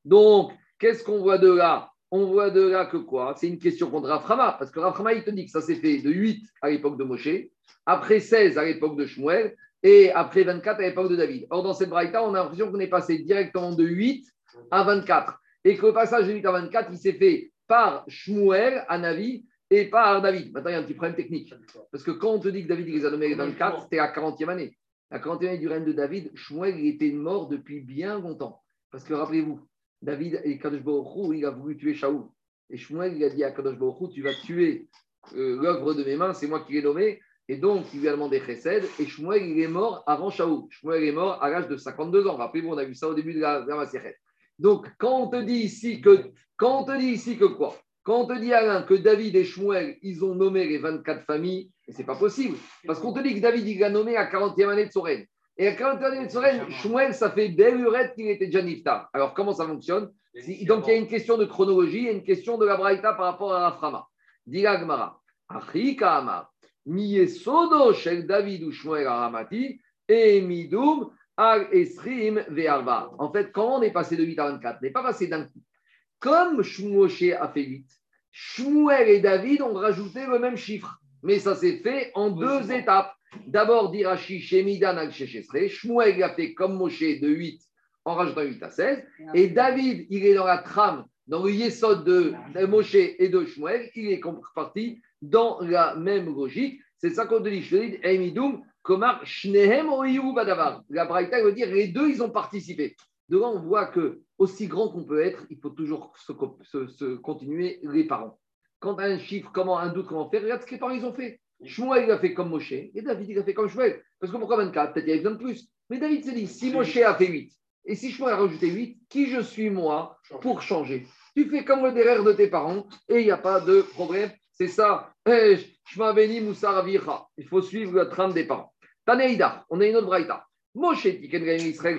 Donc, qu'est-ce qu'on voit de là? On voit de là que quoi? C'est une question contre Raframa, parce que Raframa, il te dit que ça s'est fait de 8 à l'époque de Moshe, après 16 à l'époque de Shmuel, et après 24 à l'époque de David. Or, dans cette braïta, on a l'impression qu'on est passé directement de 8 à 24. Et que le passage de 8 à 24, il s'est fait par Shmuel à Navi et par David. Maintenant, il y a un petit problème technique. Parce que quand on te dit que David il les a nommés les 24, c'était la 40e année. La 40e année du règne de David, Shmuel il était mort depuis bien longtemps. Parce que rappelez-vous, David et Kadosh il a voulu tuer Shaoul. Et Shmuel, il a dit à Kadosh tu vas tuer euh, l'œuvre de mes mains, c'est moi qui l'ai nommé. Et donc, il lui a demandé Chesed. Et Shmuel, il est mort avant Shaoul. Shmuel est mort à l'âge de 52 ans. Rappelez-vous, on a vu ça au début de la, de. Donc, quand on te dit ici que, quand on te dit ici que quoi? Quand on te dit Alain que David et Shmuel, ils ont nommé les 24 familles, et c'est pas possible. Parce qu'on te dit que David, il a nommé à 40e année de son règne. Et à 40e année de son règne, Shmuel, ça fait belle lurette qu'il était déjà niftar. Alors, comment ça fonctionne Donc, il y a une question de chronologie et une question de la Braïta par rapport à Raframa. Dit Agmara, Achika Amar, Miyesodo Shel David ou Shmuel Aramati, et Midoum Al Esrim Ve'arba. En fait, quand on est passé de 8 à 24, on n'est pas passé d'un coup. Comme Shmoshe a fait 8, Shmuel et David ont rajouté le même chiffre. Mais ça s'est fait en deux étapes. D'abord, Dirachi Shemidan Al. Shmuel a fait comme Moshe de 8 en rajoutant 8 à 16. Et David, il est dans la trame, dans le Yesod de, de Moshe et de Shmuel, il est parti dans la même logique. C'est ça qu'on te dit, je dis, Emidoum, Komar, Shnehem, Oiyu, Badavar. La Braïta veut dire, les deux, ils ont participé. Devant, on voit que, aussi grand qu'on peut être, il faut toujours se, se- se continuer les parents. Quand un chiffre, comment un doute, comment faire, regarde ce que les parents ils ont fait. Shmuel, il a fait comme Moshe, et David, il a fait comme Shmuel. Parce que pourquoi 24 Peut-être il y avait besoin de plus. Mais David s'est dit, si Moshe a fait 8, et si Shmuel a rajouté 8, qui je suis moi pour changer? Tu fais comme le derrière de tes parents, et il n'y a pas de problème. C'est ça. Eh. Il faut suivre la trame des parents. Taneïda, on a une autre braïta. Moshe, Israël.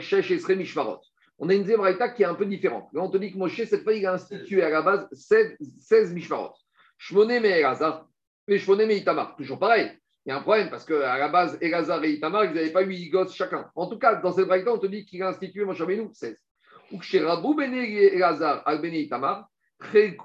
On a une deuxième braïta qui est un peu différente. Là, on te dit que Moshe, cette fois, il a institué à la base 16, 16 Mishmarot. Shmoné me Elazar, et Itamar. Toujours pareil. Il y a un problème parce qu'à la base, Elazar et Itamar, ils n'avaient pas 8 gosses chacun. En tout cas, dans cette braïta, on te dit qu'il a institué Moshe Rabbeinu 16. Ou chez Rabou Elazar, Al Itamar. Et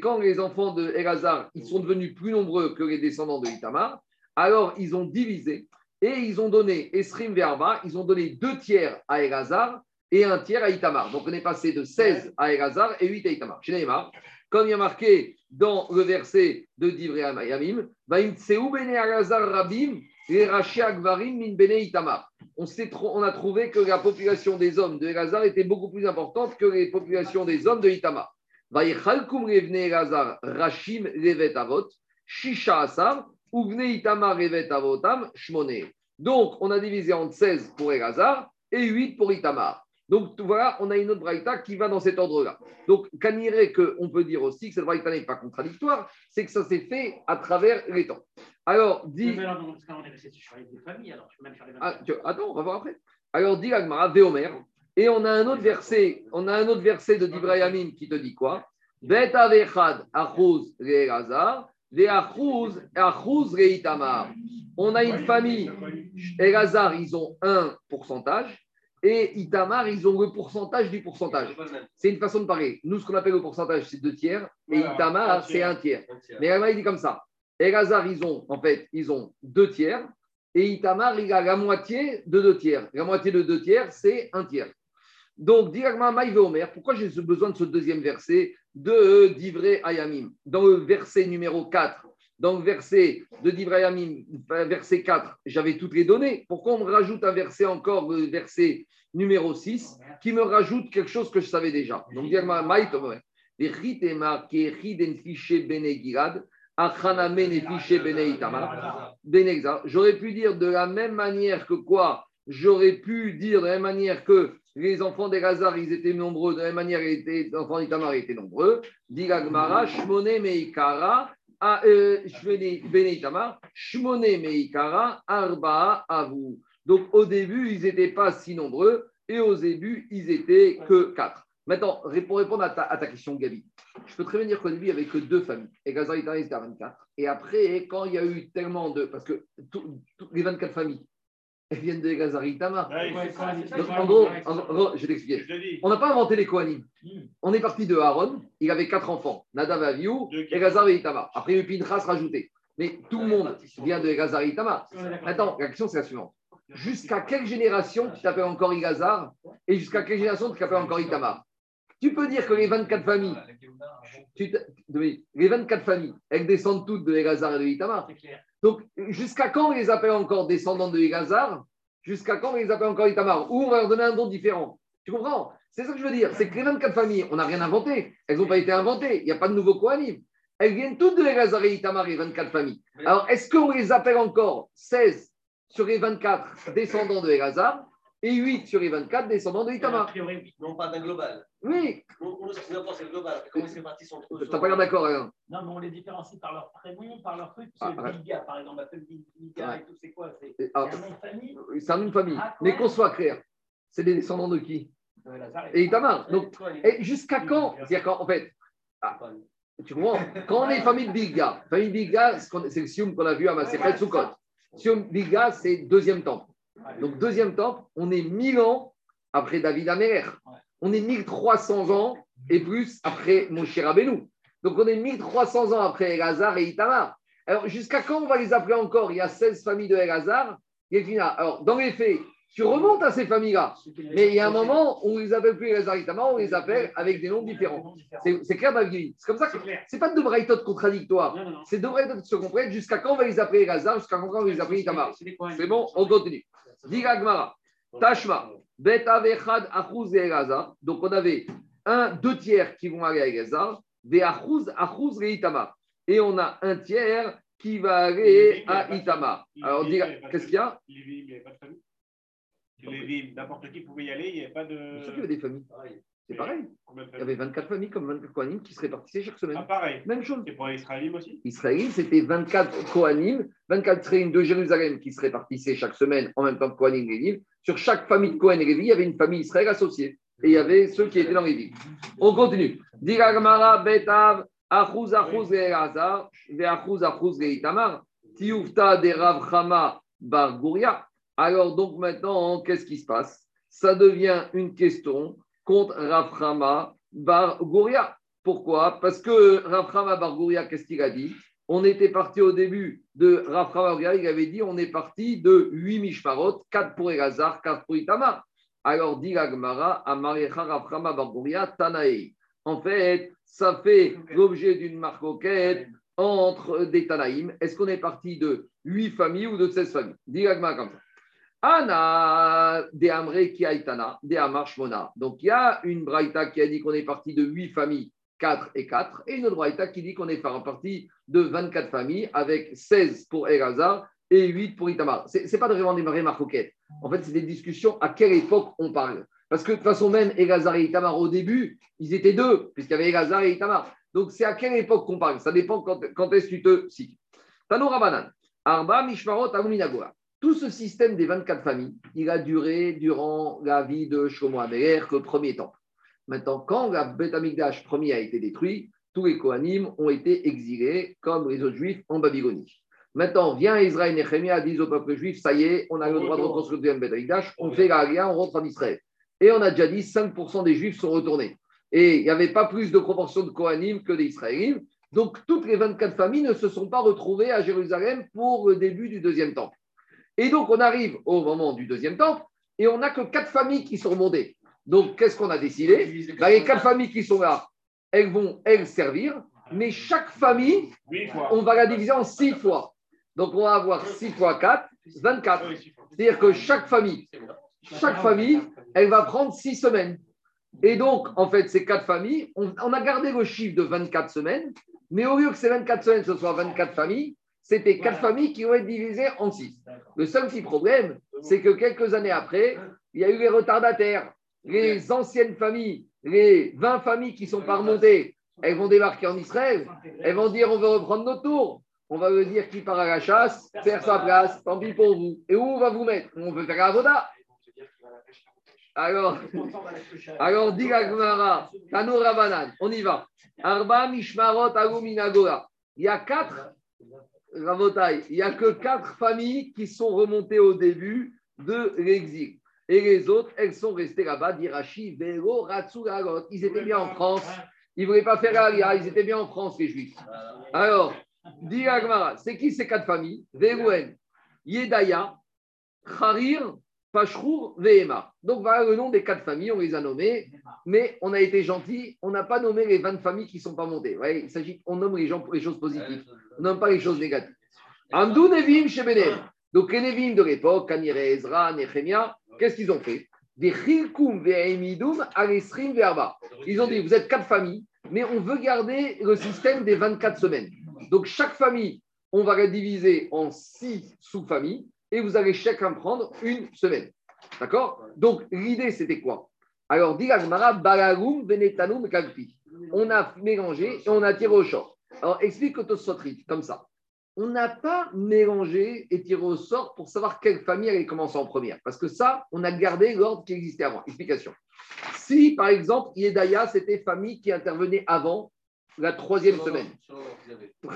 quand les enfants de Elazar, ils sont devenus plus nombreux que les descendants de Itamar, alors ils ont divisé et ils ont donné Esrim Verba, ils ont donné deux tiers à Elazar et un tiers à Itamar. Donc on est passé de 16 à Elazar et 8 à Itamar. Chez Neymar, comme il y a marqué dans le verset de Divrei Amayamim, Rabim. On, on a trouvé que la population des hommes de Elazar était beaucoup plus importante que les populations des hommes de Itamar. Avot, Shisha Asar, Itamar Avotam, Shmone. Donc, on a divisé en 16 pour Elazar et 8 pour Itamar. Donc, voilà, on a une autre braïta qui va dans cet ordre-là. Donc, Kanire, qu'on peut dire aussi que cette braïta n'est pas contradictoire, c'est que ça s'est fait à travers les temps. Alors, dit. Mais alors, dans ce cas, on est resté sur les deux familles, alors je peux même faire les Ah, tu- attends, on va voir après. Alors, dit Agmara, Véomer. Et on a un autre verset, on a un autre verset de d'Ibrahim qui te dit quoi Bet avechad achuz re'elazar, ve'achuz achuz re'itamar. On a une famille, Elazar, ils ont un pourcentage, et Itamar, ils ont le pourcentage du pourcentage. C'est une façon de parler. Nous, ce qu'on appelle le pourcentage, c'est deux tiers, et Voilà, Itamar, c'est un tiers. Un tiers. Mais il dit comme ça. Elazar, ils ont, en fait, ils ont deux tiers. Et Itamar, il a la moitié de deux tiers. La moitié de deux tiers, c'est un tiers. Donc, Rama, Maïve Omer, pourquoi j'ai besoin de ce deuxième verset de Divré Ayamim? Dans le verset numéro 4, dans le verset de Divré Ayamim, verset 4, j'avais toutes les données. Pourquoi on me rajoute un verset encore, verset numéro 6, qui me rajoute quelque chose que je savais déjà Donc. J'aurais pu dire de la même manière que quoi J'aurais pu dire de la même manière que les enfants des Gazar, ils étaient nombreux, de la même manière les enfants d'Itamar étaient nombreux. Gemara, Shmone Meikara, ah, euh, Meikara, Arba Avou. Donc au début, ils n'étaient pas si nombreux et au début, ils étaient que quatre. Maintenant, pour répondre à ta, à ta question, Gabi, je peux très bien dire qu'au début, il n'y avait que deux familles. Et étaient à 24. Et après, quand il y a eu tellement de. Parce que tout- tout- les 24 familles, elles viennent de Gazar et Itamar. Ouais, Ouais, c'est ça, ouais, c'est ça. Donc, ouais, en gros, ouais, en gros, je vais t'expliquer. Je te dis. On n'a pas inventé les Kohanim. Hmm. On est parti de Aaron, il avait quatre enfants, Nadav qui- et Gazar et Itamar. Après, il y a eu Pinchas rajouté. Mais tout le monde vient de Gazar et d'accord. Maintenant, la question c'est la suivante. Jusqu'à quelle génération tu t'appelles encore Igazar et jusqu'à quelle génération tu t'appelles encore Itamar Tu peux dire que les 24 familles, tu les 24 familles, elles descendent toutes de Egazar et de Itamar. C'est clair. Donc, jusqu'à quand on les appelle encore descendants de Egazar Jusqu'à quand on les appelle encore Itamar? Ou on va leur donner un nom différent? Tu comprends? C'est ça que je veux dire. C'est que les 24 familles, on n'a rien inventé. Elles n'ont pas été inventées. Il n'y a pas de nouveau Kohanim. Elles viennent toutes de Egazar et Itamar, les 24 familles. Alors, est-ce qu'on les appelle encore 16 sur les 24 descendants de Egazar et 8 sur les 24 descendants de A Itamar priori. Non, pas d'un global. Oui, Nous, nous, ce c'est le global. Comment c'est parti son tu n'as pas l'air d'accord. Alain. Non, mais on les différencie par leur prénom, par leur truc. Ah, Parce que ouais. Bilga, par exemple, la famille Bilga Ouais. et tout, c'est quoi? C'est alors, un nom de famille? C'est un nom de famille. Ah, Mais qu'on soit clair, c'est des descendants de qui? Lazare Et Itamar. Donc, jusqu'à quand? C'est-à-dire qu'en fait, tu comprends? Quand on est famille de Bilga, famille de Bilga, c'est le Sioum qu'on a vu à Maserhet Soukot. Sioum Bilga, c'est deuxième temple. Donc, deuxième temple, on est 1000 ans après David Améler. On est 1300 ans et plus après Moshe Rabbeinu. Donc, on est 1300 ans après Elazar et Itamar. Alors, jusqu'à quand on va les appeler encore? Il y a 16 familles de Elazar. Alors, dans les faits, tu remontes à ces familles-là. Mais il y a un moment où on les appelle plus et Itamar, on les appelle avec des noms différents. C'est clair, David? C'est comme ça que C'est pas deux braïtotes contradictoires. C'est deux braïtotes qui se complètent. Jusqu'à quand on va les appeler Elazar? Jusqu'à quand on va les appeler Itamar? C'est bon, on continue. Diga Gmara. Tashma. Bet avechad achuz et. Donc on avait un, deux tiers qui vont aller à Elazar. Ve achuz, achuz et Itamar. Et on a un tiers qui va aller à Itamar. Alors, qu'est-ce qu'il y a? Les villes, n'importe qui pouvait y aller, il n'y avait pas de. C'est sûr qu'il y avait des familles. C'est pareil. Il y avait 24 familles comme 24 Kohanim qui se répartissaient chaque Ah, semaine. pareil. Même chose. Et pour Israélites aussi? Israélites, c'était 24 Kohanim, 24 Israélites de Jérusalem qui se répartissaient chaque semaine en même temps que Kohanim et Lévi. Sur chaque famille de Kohen et Lévi, il y avait une famille Israël associée. Et il y avait ceux qui étaient dans les villes. On continue. Dira Gemara, Betav, Achuz, Achuz, Ve Achuz, Achuz, Itamar, Tioufta, de Rav Chama, Bar Gouria. Alors, donc maintenant, qu'est-ce qui se passe? Ça devient une question contre Rav Chama, Bar Gouria. Pourquoi? Parce que Rav Chama Bar Gouria, qu'est-ce qu'il a dit? On était parti au début de Rav Chama Bar Gouria, il avait dit on est parti de 8 Mishmarot, 4 pour Elazar, 4 pour Itamar. Alors, dit l'Agmara, Amarecha Rav Chama Bar Gouria, Tanaï. En fait, ça fait l'objet d'une marcoquette entre des Tanaïm. Est-ce qu'on est parti de 8 familles ou de 16 familles? Dit l'Agmara comme ça. Ana de Amre qui aitana, de Shmona. Donc il y a une braïta qui a dit qu'on est parti de 8 familles, 4 et 4, et une autre braïta qui dit qu'on est parti de 24 familles avec 16 pour Elazar et 8 pour Itamar. Ce n'est pas vraiment des vraies marcoquettes. En fait, c'est des discussions à quelle époque on parle. Parce que de toute façon, même Elazar et Itamar au début, ils étaient deux, puisqu'il y avait Elazar et Itamar. Donc c'est à quelle époque qu'on parle? Ça dépend quand, est-ce que tu te cites. Tano Rabanan. Arba Mishmarot Aruminagora. Tout ce système des 24 familles, il a duré durant la vie de Shlomo Améler, le premier temple. Maintenant, quand la Beth Amikdash premier a été détruit, tous les Kohanim ont été exilés, comme les autres Juifs, en Babylonie. Maintenant, vient Israël et Néhémia, disent au peuple juif, ça y est, on a le droit de reconstruire le deuxième Beth Amikdash, on fait la Halia, on rentre en Israël. Et on a déjà dit 5% des Juifs sont retournés. Et il n'y avait pas plus de proportion de Kohanim que d'Israélites. Donc, toutes les 24 familles ne se sont pas retrouvées à Jérusalem pour le début du deuxième temple. Et donc, on arrive au moment du deuxième temple et on n'a que quatre familles qui sont remontées. Donc, qu'est-ce qu'on a décidé Bah, Les quatre familles qui sont là, elles vont, elles, servir. Mais chaque famille, on va la diviser en six fois. Donc, on va avoir 6 fois 4, 24. C'est-à-dire que chaque famille, chaque famille, elle va prendre 6 semaines. Et donc, en fait, ces quatre familles, on, on a gardé le chiffre de 24 semaines, mais au lieu que ces 24 semaines, ce soit 24 familles, c'était quatre familles qui vont être divisées en 6. Le seul petit problème, c'est que quelques années après, il y a eu les retardataires. Les anciennes familles, les 20 familles qui sont pas remontées, elles vont débarquer en Israël. Elles vont dire on veut reprendre notre tour. On va leur dire qui part à la chasse, faire sa place, tant pis pour vous. Et où on va vous mettre? On veut faire la voda. Alors, alors dit la on y va. Arba Mishmarot. Il y a quatre, Il n'y a que quatre familles qui sont remontées au début de l'exil. Et les autres, elles sont restées là-bas, d'Irachi, Vero, Ratsuragot. Ils étaient bien en France. Ils ne voulaient pas faire Alia, ils étaient bien en France, les Juifs. Alors, dit c'est qui ces quatre familles? Verouen, Yedaya, Harir, Pashrour, Vehema. Donc voilà le nom des quatre familles, on les a nommées, mais on a été gentil, on n'a pas nommé les 20 familles qui ne sont pas montées. Il s'agit, on nomme les gens pour les choses positives, on nomme pas les choses négatives. Andou Nevim chez. Donc les Nevim de l'époque, Kanire, Ezra, Nehemia, qu'est-ce qu'ils ont fait? Des. Ils ont dit, vous êtes quatre familles, mais on veut garder le système des 24 semaines. Donc chaque famille, on va la diviser en six sous-familles et vous allez chacun prendre une semaine. D'accord? Donc l'idée, c'était quoi? Alors, dit Balagum, Venetanum, Kalpi. On a mélangé et on a tiré au sort. Alors, explique Tosotrit, comme ça. On n'a pas mélangé et tiré au sort pour savoir quelle famille allait commencer en première. Parce que ça, on a gardé l'ordre qui existait avant. Explication. Si, par exemple, Yedaya, c'était famille qui intervenait avant la troisième semaine.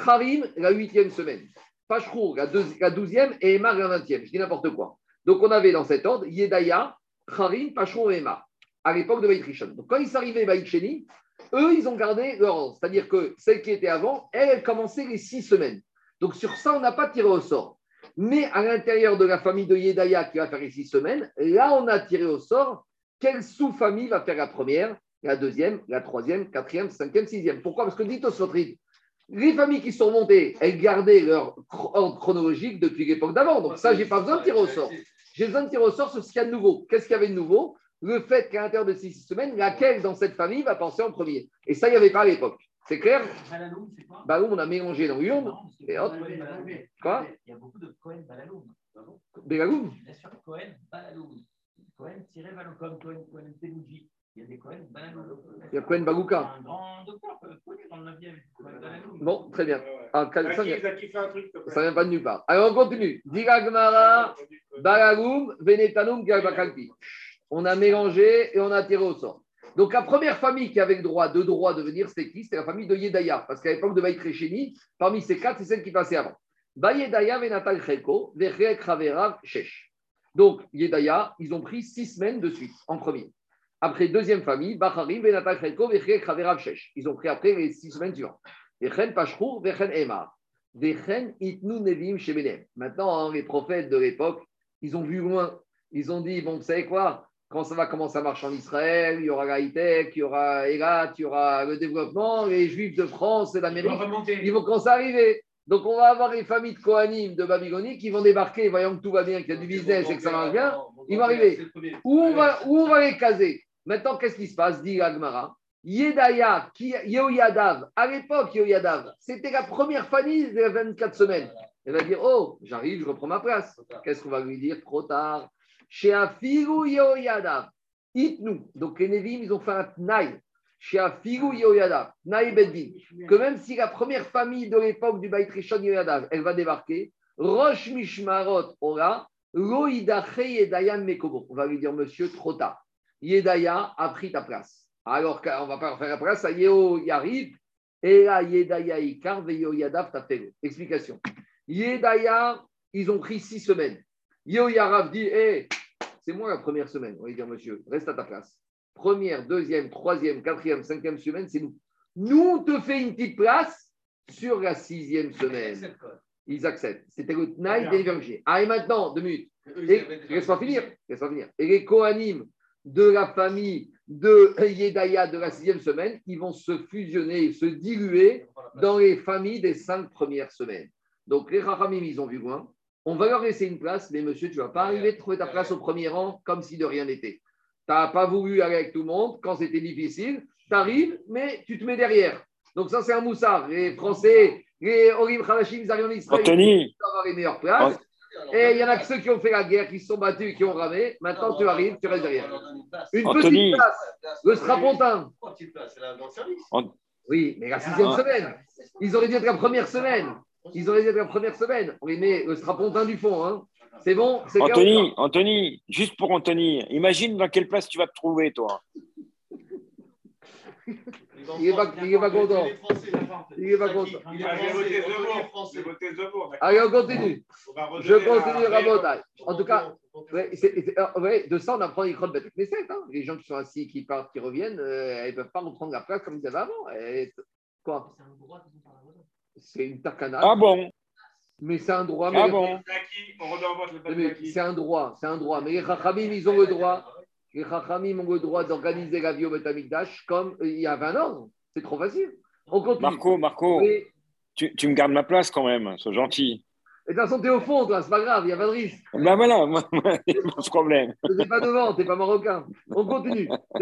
Harim, la huitième semaine. Pashrour, la, douzième, et Emar, la vingtième. Je dis n'importe quoi. Donc, on avait dans cet ordre Yedaya, Harim, Pashrour et Emar, à l'époque de Beit Rishon. Donc, quand ils sont arrivés Sheni, eux, ils ont gardé leur ordre. C'est-à-dire que celle qui était avant, elle, elle commençait les six semaines. Donc, sur ça, on n'a pas tiré au sort. Mais à l'intérieur de la famille de Yedaya qui va faire les six semaines, là, on a tiré au sort quelle sous-famille va faire la première, la deuxième, la troisième, quatrième, cinquième, sixième. Pourquoi? Parce que dit Tosfotrid, les familles qui sont montées, elles gardaient leur ordre chronologique depuis l'époque d'avant. Donc ça, j'ai pas besoin de tirer au sort. J'ai besoin de tirer au sort sur ce qu'il y a de nouveau. Qu'est-ce qu'il y avait de nouveau? Le fait qu'à l'intérieur de ces six semaines, laquelle dans cette famille va penser en premier? Et ça, il n'y avait pas à l'époque. C'est clair? Balaloum, c'est quoi? Bah, on a mélangé dans Yom. Et hop. Balaloum. Quoi? Il y a beaucoup de Cohen Balaloum. Belagoum Bien sûr, Cohen Balaloum. Cohen tiré Balaloum, Cohen, Cohen. Il y a des Cohen. Il y a Cohen Bagouka. Un grand docteur dans le 9e, Cohen Balaloum. Bon, très bien. Ah, ça, vient- pas de nulle part. Alors, on continue. Dira Gemara, Balagoum, Venetanum, Galbakalpi. On a mélangé et on a tiré au sort. Donc, la première famille qui avait le droit, de droit de venir, c'était qui? C'était la famille de Yedaya. Parce qu'à l'époque de Baït Réchéni, parmi ces quatre, c'est celle qui passait avant. Bayedaya, Venatal Chelko, Vechek Raverav, Shesh. Donc, Yedaya, ils ont pris six semaines de suite, en premier. Après, deuxième famille, Bacharim, Raverav, Shesh. Ils ont pris après les six semaines suivantes. Vechen Pashrour, Vechen Emar. Vechen Itnu Nevim Shebenem. Maintenant, hein, les prophètes de l'époque, ils ont vu loin. Ils ont dit, bon, vous savez quoi? Quand ça va commencer à marcher en Israël, il y aura la high-tech, il y aura Elat, il y aura le développement, les Juifs de France et d'Amérique, ils vont commencer à arriver. Donc, on va avoir les familles de Kohanim, de Babylonie, qui vont débarquer, voyant que tout va bien, qu'il y a du business et que ça marche bien. ils vont arriver. Où on va, où on va les caser? Maintenant, qu'est-ce qui se passe dit Agmara? Yedaya, Yehoyadav, à l'époque, Yehoyadav, c'était la première famille des 24 semaines. Elle va dire Oh, j'arrive, je reprends ma place. Qu'est-ce qu'on va lui dire? Trop tard. Chez Afigu Yehoyadav, Itnu. Donc les Nevim, ils ont fait un Tnaï. Chez Afigu Yehoyadav, Tnaï Beddin. Que même si la première famille de l'époque du Baït Rishon Yehoyadav, elle va débarquer, Rosh Mishmarot Ora, Lo Idache Yedayan Mekobo. On va lui dire, monsieur, trop tard. Yedaya a pris ta place. Alors qu'on va pas faire la place, à Yeo y arrive, et là, Yedaya Ikar, Veyo Yadav Tafelo. Explication. Yedaya, ils ont pris six semaines. Yeo Yarav dit, hé, c'est moi la première semaine. On va dire, monsieur, reste à ta place. Première, deuxième, troisième, quatrième, cinquième semaine, c'est nous. Nous, on te fait une petite place sur la sixième semaine. Ils acceptent. C'était le Tnaï des. Ah, et maintenant, deux minutes. Laisse-moi finir, laisse-moi finir. Et les Kohanim de la famille de Yedaya de la sixième semaine, ils vont se fusionner, se diluer dans les familles des cinq premières semaines. Donc les Rachamim, ils ont vu loin. On va leur laisser une place, mais monsieur, tu ne vas pas arriver à trouver ta place au premier rang comme si de rien n'était. Tu n'as pas voulu aller avec tout le monde quand c'était difficile. Tu arrives, mais tu te mets derrière. Donc ça, c'est un moussard. Les Français, les Orim Khalashim, ils arrivent en Israël, Anthony. ils avoir les meilleures places. Et il y en a que ceux qui ont fait la guerre, qui se sont battus qui ont ramé. Maintenant, tu arrives, tu restes derrière. Une Anthony. petite place, le strapontin. Oui, mais la sixième semaine. Ils auraient dû être la première semaine. Ils auraient dû être la première semaine. On les met le strapontin du fond. Hein. C'est bon Anthony, Anthony, juste pour Anthony, imagine dans quelle place tu vas te trouver, toi. Il est pas- il est pas content. Il est pas content. Allez, on continue. Je continue, à- Rabotai. En tout cas, ouais, c'est- c'est- euh, ouais, de ça, on apprend les crottes bêtes. Mais c'est, hein, les gens qui sont assis, qui partent, qui reviennent, euh, ils ne peuvent pas reprendre la place comme ils avaient avant. Et- quoi C'est un droit de faire la vote. C'est une takana. Ah bon Mais c'est un droit. Ah mais- bon. C'est un droit, c'est un droit. Mais les Chachamim, ils ont le droit. Les Chachamim ont le droit d'organiser la vie au Betamikdash comme euh, il y a 20 ans. C'est trop facile. On continue. Marco, Marco, Oui. tu, tu me gardes ma place quand même, sois gentil. Et de toute façon, t'es au fond, toi, c'est pas grave, il n'y a pas de risque. Ben voilà, moi, il a pas de problème. T'es pas devant, t'es pas marocain. On continue.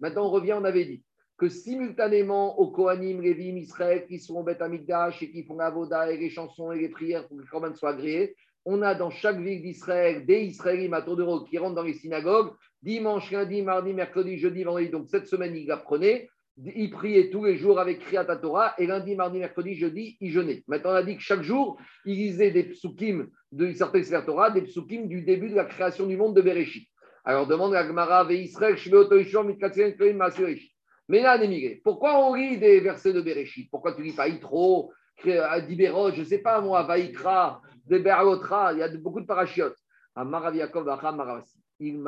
Maintenant, on revient, on avait dit que simultanément aux Kohanim, Lévim, Israël, qui sont au Beth Amikdash et qui font la voda et les chansons et les prières pour que le Korban soit agréé, on a dans chaque ville d'Israël des Israélites à tour de rôle qui rentrent dans les synagogues dimanche, lundi, mardi, mercredi, jeudi, vendredi. Donc cette semaine, ils apprenaient. Ils priaient tous les jours avec Kriyat Torah et lundi, mardi, mercredi, jeudi, ils jeûnaient. Maintenant, on a dit que chaque jour, ils lisaient des psukim de certains Torah, des psukim du début de la création du monde de Bereshit. Alors demande la Gemara, Ve Israël. Mais là, Némigré, pourquoi on lit des versets de Bereshit? Pourquoi tu lis pas Yitro, Dibero, je ne sais pas moi, Vaikra, de Be'alotra, il y a beaucoup de Maravasi. Il.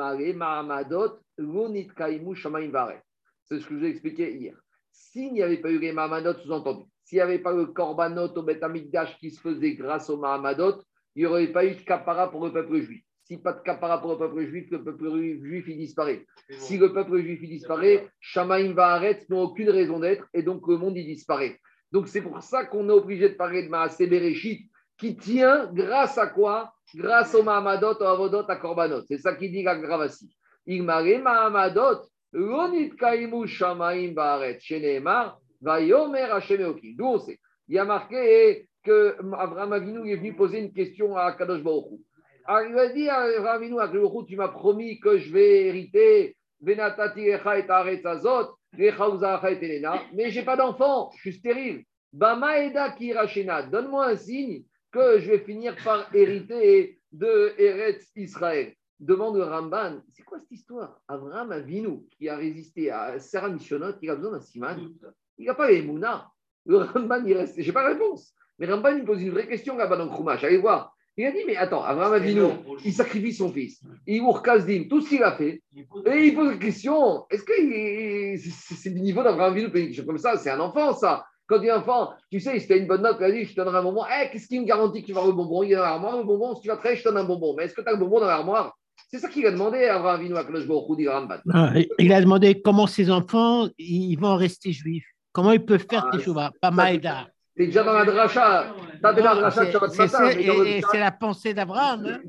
C'est ce que je vous ai expliqué hier. S'il n'y avait pas eu les Mahamadot, sous-entendu, s'il n'y avait pas le Korbanot au Beth Amikdash qui se faisait grâce aux Mahamadot, il n'y aurait pas eu de capara pour le peuple juif. Si pas de capara pour le peuple juif, le peuple juif il disparaît. Si le peuple juif il disparaît, Shamaim va arrêter, n'ont aucune raison d'être et donc le monde il disparaît. Donc c'est pour ça qu'on est obligé de parler de Maaseh Bereshit qui tient grâce à quoi? Grâce au Mahamadot, au Avodot, à Korbanot. C'est ça qui dit la Gravasi. Igmare Mahamadot, Lonit Kaimu Shamaim Baaret, Sheneemar, Vayomer Hashem Eokim. D'où on sait. Il y a marqué que Abraham Avinu est venu poser une question à Kadosh Baruch. Alors, il a dit à Abraham Avinu, tu m'as promis que je vais hériter Venatati Echa et Aretz Azot, Recha Uzacha et Elena, mais je n'ai pas d'enfant, je suis stérile. Bama Eda Kirachena, donne-moi un signe que je vais finir par hériter de Eretz Israël. Demande le Ramban, c'est quoi cette histoire? Abraham Avinu, qui a résisté à Sarah Mishonot, il a besoin d'un siman. Il n'a pas les Mouna. Le Ramban, il reste. Je n'ai pas la réponse. Mais Ramban, il pose une vraie question là-bas dans Krumash. Allez voir. Il a dit, mais attends, Abraham Avinu, il sacrifie son fils. Il Kazdim, tout ce qu'il a fait. Et il pose la question est-ce que c'est du niveau d'Abraham Avinu comme ça C'est un enfant, ça. Quand il est enfant, tu sais, si tu as une bonne note, il a dit je te donnerai un bonbon. Eh, qu'est-ce qui me garantit que tu vas avoir le bonbon? Il est dans l'armoire, le bonbon. Si tu vas très, je te donne un bonbon. Mais est-ce que tu as le bonbon dans l'armoire? C'est ça qu'il a demandé à Abraham Avinu à Ramban. Ah, Il a demandé comment ses enfants ils vont rester juifs. Comment ils peuvent faire Ah, teshuva Pas Maïda. T'es déjà dans la dracha. T'as fait la dracha Shabbat matin. et, c'est la pensée d'Abraham. hein.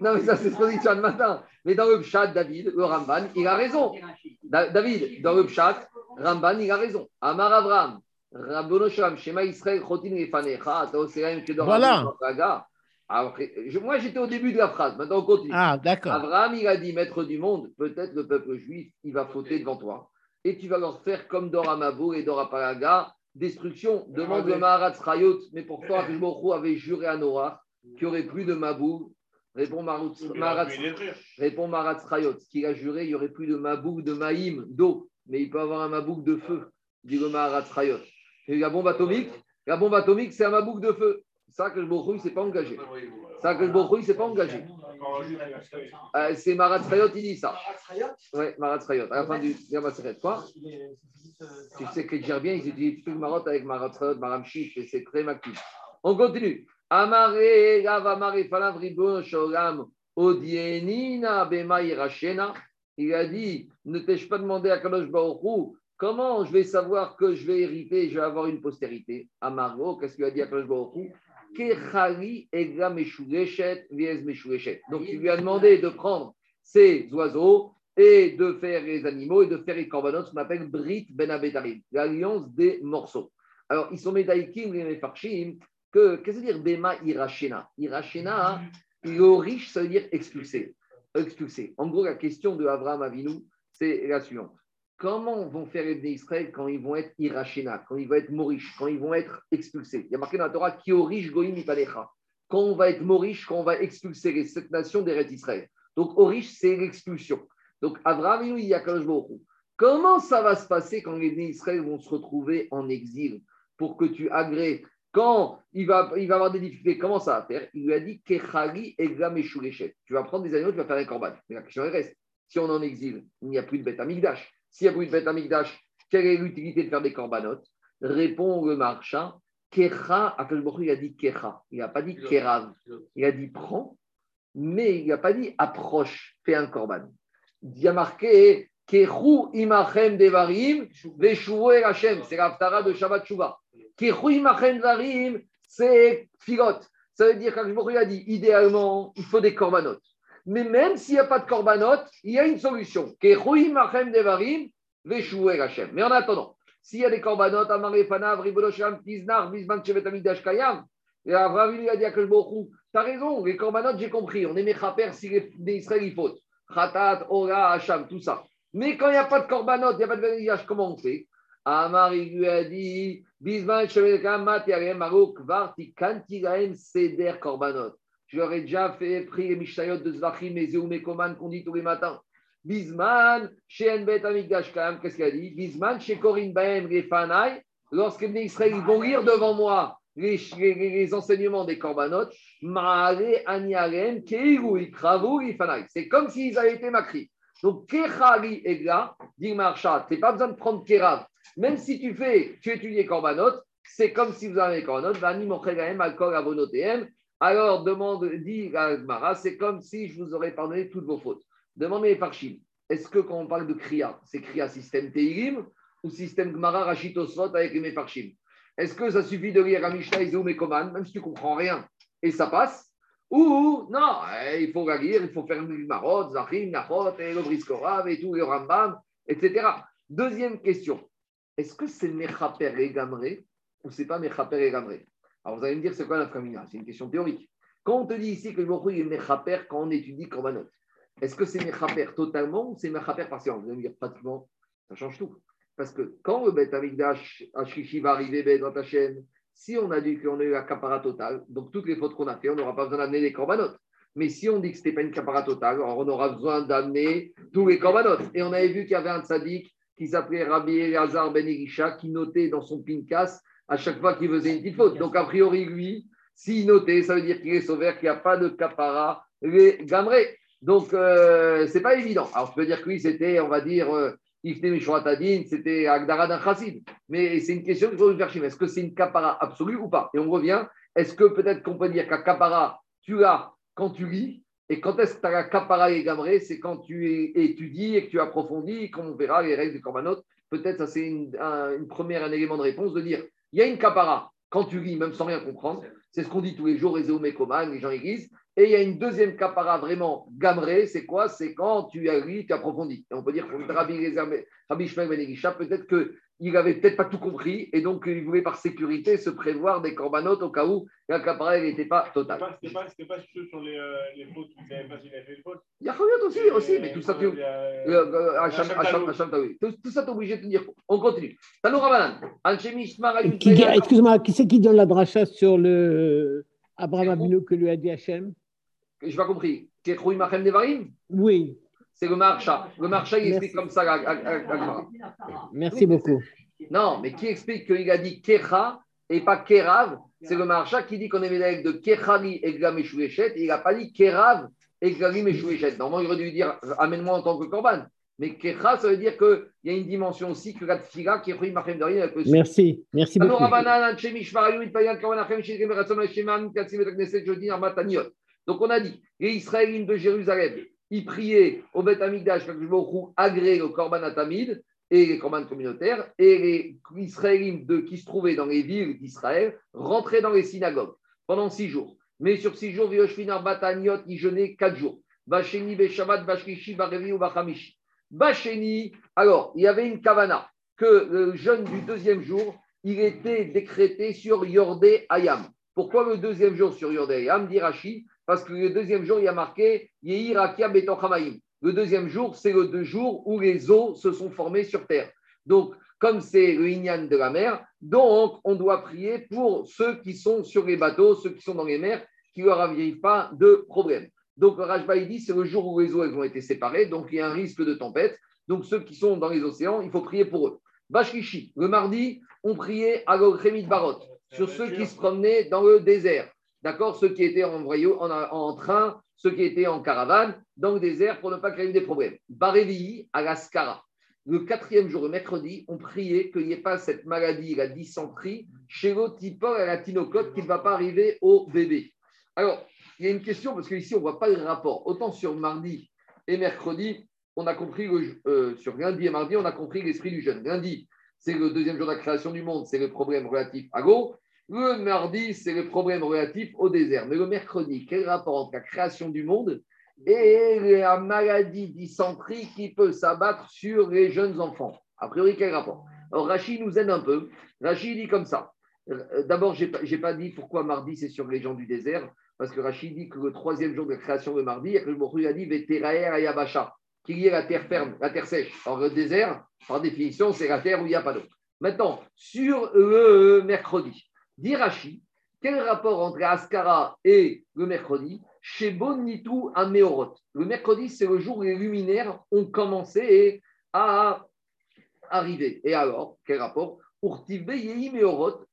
Non, mais ça, c'est ce qu'on dit Shabbat matin. Mais dans le Pshat, David, le Ramban, il a raison. Da- David, dans le Pshat, Ramban, il a raison. Amar Abraham, Rabbono Shalom, Shema Israël, Chotin Lefanecha, Ata Oseraim Kedor Voilà. Moi, j'étais au début de la phrase. Maintenant, on continue. Ah, d'accord. Abraham, il a dit, maître du monde, peut-être le peuple juif, il va fauter devant toi. Et tu vas leur faire comme Doramabo et Dorapalaga, destruction. Demande le Maharat Rayot, mais pourtant Akashborou avait juré à Noah qu'il n'y aurait plus de Mabou. Répond Maharat Répond Maharat Rayot, qu'il a juré, il n'y aurait plus de Mabou, de Maïm, d'eau, mais il peut avoir un Mabouk de feu, dit le Maharat Rayot. Et la bombe atomique, la bombe atomique, c'est un Mabouk de feu. Ça, que le ne s'est pas engagé. Ça, que le ne s'est pas engagé. Euh, c'est Marat Rayot, il dit ça. Oui, Marat Rayot, à la fin du Yamaseret. Quoi? Tu sais que gère bien, ils utilisent tout le Marot avec Marat Rayot, Maram Shif, et c'est très actif. On continue. Amare, Gav, Amare, Falav, Ribon, Shoram, Odienina, Bema, Irachena. Il a dit Ne t'ai-je pas demandé à Kadosh Baruchou comment je vais savoir que je vais hériter, je vais avoir une postérité? Amaro, qu'est-ce qu'il a dit à Meshureshet. Donc il lui a demandé de prendre ces oiseaux et de faire les animaux et de faire les corbanotes, ce qu'on appelle Brit Ben l'alliance des morceaux. Alors, ils sont médaïkim, les mefarchim, que, qu'est-ce que veut dire Bema Irachena? Irachena, est riche, ça veut dire expulsé. expulsé. En gros, la question de Abraham Avinu, c'est la suivante. Comment vont faire les Israël quand ils vont être irachena, quand ils vont être moriches, quand ils vont être expulsés? Il y a marqué dans la Torah qui orish goïm ipalecha. Quand on va être moriche, quand on va expulser les sept nations des Israël. Donc, orish, c'est l'expulsion. Donc, Abraham, il y a Comment ça va se passer quand les Israël vont se retrouver en exil pour que tu agrées? Quand il va, il va avoir des difficultés, comment ça va faire? Il lui a dit Kechali et Tu vas prendre des animaux, tu vas faire un corban. Mais la question reste si on est en exil, il n'y a plus de bête amigdash. S'il n'y a plus de bête amigdash, quelle est l'utilité de faire des corbanotes? Répond le marchand Kecha, il a dit Kecha. Il n'a pas dit Kerav. Il a dit prends, mais il n'a pas dit approche, fais un corban. Il a marqué Kechu imachem devarim, veshuve Hashem. C'est l'Aftara de Shabbat Shuvah. Kechu imachem devarim, c'est filot. Ça veut dire qu'Akashbokhu a dit idéalement, il faut des corbanotes. Mais même s'il n'y a pas de korbanot, il y a une solution. Mais en attendant, s'il y a des korbanot, et Abraham lui a dit à Kajbochou, t'as raison, les korbanot, j'ai compris, on est mechaper si les, Israël ils fautent. Khatat, Ora, Hacham, tout ça. Mais quand il n'y a pas de korbanot, il n'y a pas de vénigage, comment on fait? Amar, il lui a dit, Bisman, Shemelkam, Mat, Yarem, Marok, Varti, Kantigaem, Seder, korbanot. Je leur ai déjà fait pris les Mishnayot de Zvachim et Zéoum Koman qu'on dit tous les matins. Bisman, chez Enbet Amigdash qu'est-ce qu'il a dit? Bisman, chez Corinne Baem, les Fanai, lorsque les Israël vont lire devant moi les, enseignements des Korbanot, Maale Aniarem, Keiru, Ikravu. C'est comme s'ils avaient été makri. Donc, Kechari Egla, dit Marcha, tu n'as pas besoin de prendre Kerav. Même si tu fais, tu étudies Korbanot, c'est comme si vous avez Korbanot, Vani Mochegaem, Alkol, Avonotem, alors, demande, dit Mara, c'est comme si je vous aurais pardonné toutes vos fautes. Demandez les Parchim. Est-ce que quand on parle de Kriya, c'est Kriya système Teilim ou système Gmara Rachitosot avec les Mefarchim Est-ce que ça suffit de lire Amishna et Mekoman, même si tu ne comprends rien, et ça passe? Ou non, eh, il faut la lire, il faut faire le Marot, Zachim, Nachot, et le Briskorav et tout, le Rambam, etc. Deuxième question. Est-ce que c'est Mechaper et Gamré ou c'est pas Mechaper et Gamré? Alors vous allez me dire, c'est quoi la famina C'est une question théorique. Quand on te dit ici que le Baruch est Mechaper quand on étudie Korbanot, est-ce que c'est Mechaper totalement ou c'est Mechaper partiellement? Vous allez me dire, pratiquement, ça change tout. Parce que quand le Bet Amikdash, Ashishi va arriver dans ta chaîne, si on a dit qu'on a eu la capara totale, donc toutes les fautes qu'on a fait, on n'aura pas besoin d'amener les corbanotes. Mais si on dit que ce n'était pas une capara totale, alors on aura besoin d'amener tous les corbanotes. Et on avait vu qu'il y avait un tzaddik qui s'appelait Rabbi Elazar Ben Elisha qui notait dans son pinkas à chaque fois qu'il faisait une petite faute. Donc, a priori, lui, s'il notait, ça veut dire qu'il est sauvé, qu'il n'y a pas de capara, les. Donc, euh, c'est pas évident. Alors, je peux dire que lui, c'était, on va dire, euh, Tadin, c'était Agdara d'un. Mais c'est une question qu'il faut faire Est-ce que c'est une capara absolue ou pas? Et on revient. Est-ce que peut-être qu'on peut dire qu'à capara, tu l'as quand tu lis et quand est-ce que tu as la capara et gamré? C'est quand tu étudies et que tu approfondis, comme on verra les règles du korbanot. Peut-être ça, c'est une, une première un élément de réponse de dire il y a une capara quand tu lis, même sans rien comprendre. C'est ce qu'on dit tous les jours, Réseau Mekoman, les gens église. Et il y a une deuxième capara vraiment gamrée, c'est quoi? C'est quand tu as lu, tu approfondis. Et on peut dire, Rabbi, Rabbi Shmuel Ben peut-être qu'il il avait peut-être pas tout compris et donc il voulait par sécurité se prévoir des corbanotes au cas où la capara n'était pas totale. pas, c'était pas, pas sûr sur les, euh, les fautes, vous pas s'il a fait une faute. Il y a Chaviot aussi, aussi, mais tout ça, tu, Talou. Talou. Tout, tout ça, tu es obligé de tenir compte. On continue. Tanou Rabanan. Excuse-moi, qui c'est qui donne la dracha sur le Abraham Abinu que lui a dit Hachem? Je n'ai pas compris. Machem Oui, C'est le marcha. Le marcha, il Merci. explique comme ça. merci beaucoup. Non, mais qui explique qu'il a dit Kecha et pas Kerav? C'est le marcha qui dit qu'on est médaille de Kechali et Glam et Shouéchet. Et il n'a pas dit Kerav et Glalim et Shouéchet. Normalement, il aurait dû dire Amène-moi en tant que Korban. Mais Kecha, ça veut dire qu'il y a une dimension aussi que la Tfila, Kechrou Machem Devarim, avec le Merci, merci beaucoup. Donc, on a dit, les Israéliens de Jérusalem, ils priaient au Beth Amikdash, quand je me agré le Korban Atamid et les Korban communautaires, et les Israéliens de, qui se trouvaient dans les villes d'Israël rentraient dans les synagogues pendant six jours. Mais sur six jours, Vioshvin, Arbataniot, ils jeûnaient quatre jours. Bacheni, Beshabat, Bashkishi, Barevi ou Bachamishi. Bacheni, alors, il y avait une kavana que le jeûne du deuxième jour, il était décrété sur Yordé Ayam. Pourquoi le deuxième jour sur Yordé Ayam, dit Parce que le deuxième jour, il y a marqué Yehi Rakia Betochamaim. Le deuxième jour, c'est le deux jours où les eaux se sont formées sur terre. Donc, comme c'est le Inyan de la mer, donc on doit prier pour ceux qui sont sur les bateaux, ceux qui sont dans les mers, qui ne leur arrivent pas de problème. Donc, Rajba, dit c'est le jour où les eaux elles ont été séparées, donc il y a un risque de tempête. Donc, ceux qui sont dans les océans, il faut prier pour eux. Bashkishi, le mardi, on priait à l'Ochémit Barot, sur ceux qui se promenaient dans le désert. D'accord Ceux qui étaient en, en, train, ceux qui étaient en caravane, dans le désert pour ne pas créer des problèmes. Barévi, à la Skara. Le quatrième jour, le mercredi, on priait qu'il n'y ait pas cette maladie, la dysenterie, chez l'otipor et la tinocote qui ne va pas arriver au bébé. Alors, il y a une question, parce qu'ici, on ne voit pas le rapport. Autant sur mardi et mercredi, on a compris, le- euh, sur lundi et mardi, on a compris l'esprit du jeûne. Lundi, c'est le deuxième jour de la création du monde, c'est le problème relatif à l'eau. Le mardi, c'est le problème relatif au désert. Mais le mercredi, quel rapport entre la création du monde et la maladie dysenterie qui peut s'abattre sur les jeunes enfants? A priori, quel rapport? Alors, Rachid nous aide un peu. Rachid dit comme ça. Euh, D'abord, je n'ai pas dit pourquoi mardi, c'est sur les gens du désert. Parce que Rachid dit que le troisième jour de la création le mardi, que le a dit Veteraer Ayabasha, qu'il y ait la terre ferme, la terre sèche. Alors, le désert, par définition, c'est la terre où il n'y a pas d'eau. Maintenant, sur le mercredi, dit quel rapport entre Ascara et le mercredi Chez Bonitou à Meorot. Le mercredi, c'est le jour où les luminaires ont commencé à arriver. Et alors, quel rapport Meorot.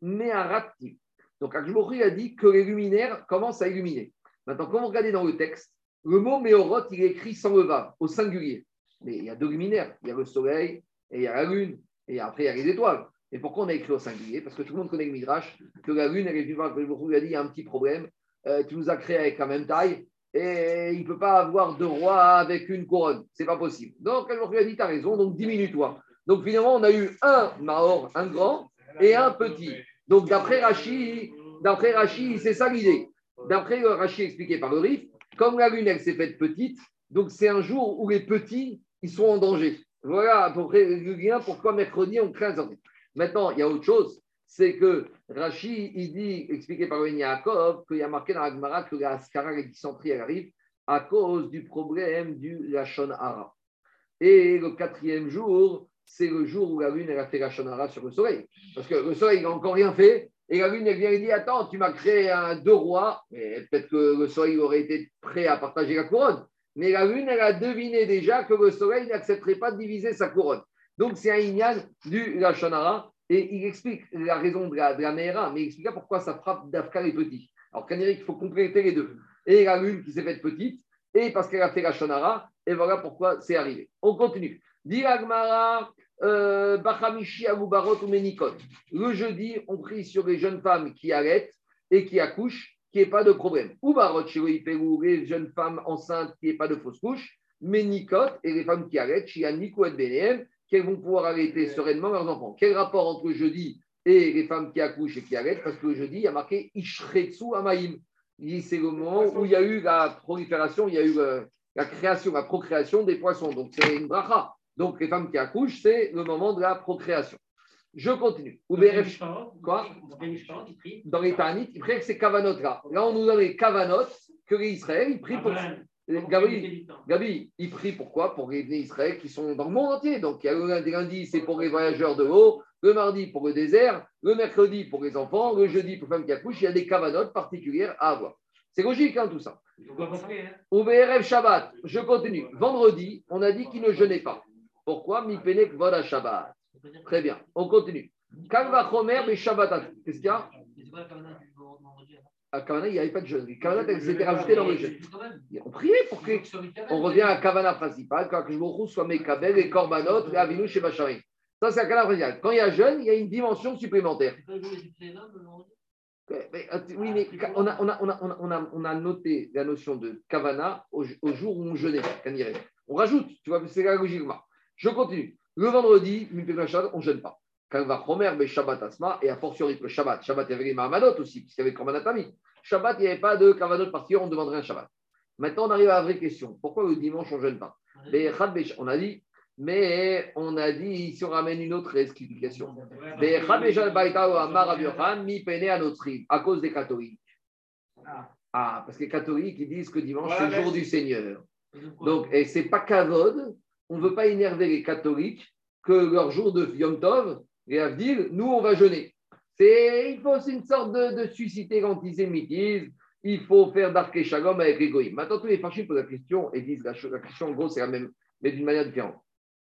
Donc, Akjmouri a dit que les luminaires commencent à illuminer. Maintenant, quand vous regardez dans le texte, le mot Meorot, il est écrit sans le au singulier. Mais il y a deux luminaires. Il y a le soleil et il y a la lune. Et après, il y a les étoiles. Et pourquoi on a écrit au singulier? Parce que tout le monde connaît le Midrash, que la lune, elle est que lui a dit il y a un petit problème. Euh, tu nous as créé avec la même taille et il ne peut pas avoir deux rois avec une couronne. C'est pas possible. Donc, elle a dit tu as raison, donc diminue-toi. Donc, finalement, on a eu un Mahor, un grand, et un petit. Donc, d'après Rachid, d'après c'est ça l'idée. D'après le Rachid expliqué par le Rif, comme la lune, elle s'est faite petite, donc c'est un jour où les petits, ils sont en danger. Voilà à peu près le lien pourquoi mercredi, on crée un. Maintenant, il y a autre chose, c'est que Rachid, il dit, expliqué par le Yaakov, qu'il y a marqué dans la Gemara que la Ascara, la dysenterie, elle arrive à cause du problème du Lachon Hara. Et le quatrième jour, c'est le jour où la lune, a fait Lachon Hara sur le soleil. Parce que le soleil, il n'a encore rien fait. Et la lune, vient et dit Attends, tu m'as créé un deux rois. Mais peut-être que le soleil aurait été prêt à partager la couronne. Mais la lune, elle a deviné déjà que le soleil n'accepterait pas de diviser sa couronne. Donc, c'est un ignan du Lachonara. Et il explique la raison de la, de mais il explique pourquoi ça frappe d'Afka les petits. Alors, Kanéric, il faut compléter les deux. Et la lune qui s'est faite petite, et parce qu'elle a fait la et voilà pourquoi c'est arrivé. On continue. Diragmara, Bachamishi, Agubarot ou Menikot. Le jeudi, on prie sur les jeunes femmes qui allaitent et qui accouchent, qu'il n'y ait pas de problème. Ou Barot, les jeunes femmes enceintes, qu'il n'y pas de fausse couche. Menikot et les femmes qui allaitent, Shianikou et Benem, qu'elles vont pouvoir allaiter sereinement leurs enfants. Quel rapport entre le jeudi et les femmes qui accouchent et qui allaitent Parce que le jeudi, il y a marqué Ishretsu Amaim. C'est le moment où il y a eu la prolifération, il y a eu euh, la création, la procréation des poissons. Donc c'est une bracha. Donc les femmes qui accouchent, c'est le moment de la procréation. Je continue. Dans les BRF, Mishparot, Quoi? Dans les Mishparot, il prie. dans les Ta'anit, il prie avec ces Kavanot là. Là, on nous donne les Kavanot que les Israël, ils prient pour. Gabi, Gabi, il prie pourquoi? Pour les Israël qui sont dans le monde entier. Donc, il y a le lundi, c'est pour les voyageurs de haut, le mardi pour le désert, le mercredi pour les enfants, le jeudi pour les femmes qui accouchent. Il y a des Kavanot particulières à avoir. C'est logique, hein, tout ça. Hein. BRF Shabbat, je continue. Vendredi, on a dit qu'il ne jeûnait pas. Pourquoi? Mi Pelek Voda Shabbat. Très bien, on continue. Kalva Chomer, mais Shabbat. Qu'est-ce qu'il y a C'est quoi la Kavana du vendredi alors À Kavana, il n'y avait pas de jeûne. Les Kavana, elles s'étaient rajoutées dans le jeûne. On priait pour que. On revient à Kavana principale, quand je soit Mekabel, les Korbanot, les Avinu chez Bachari. Ça, c'est la Kavana principale. Quand il y a jeûne, il y a une dimension supplémentaire. Euh, oui, mais on a, on, a, on, a, on, a, on, a, on a noté la notion de Kavana au, au jour où on jeûnait. On rajoute, tu vois, c'est la logique. Je continue. Le vendredi, on ne jeûne pas. Kalva Chomer, mais Shabbat Asma, et a fortiori que Shabbat. Shabbat, il y avait les Mahamanot aussi, puisqu'il y avait Korbanatami. Shabbat, il n'y avait pas de Kavanot particulier, on demanderait un Shabbat. Maintenant, on arrive à la vraie question. Pourquoi le dimanche, on ne jeûne pas On a dit, mais on a dit, si on ramène une autre explication. À cause des catholiques. Ah, parce que les catholiques, ils disent que dimanche, c'est le jour du Seigneur. Donc, et c'est pas Kavod, on ne veut pas énerver les catholiques que leur jour de Yom Tov, et dire, nous, on va jeûner. C'est, il faut une sorte de, susciter l'antisémitisme, il faut faire d'arc shalom avec les goïms. Maintenant, tous les fachis posent la question et disent, la, la question, en gros, c'est la même, mais d'une manière différente.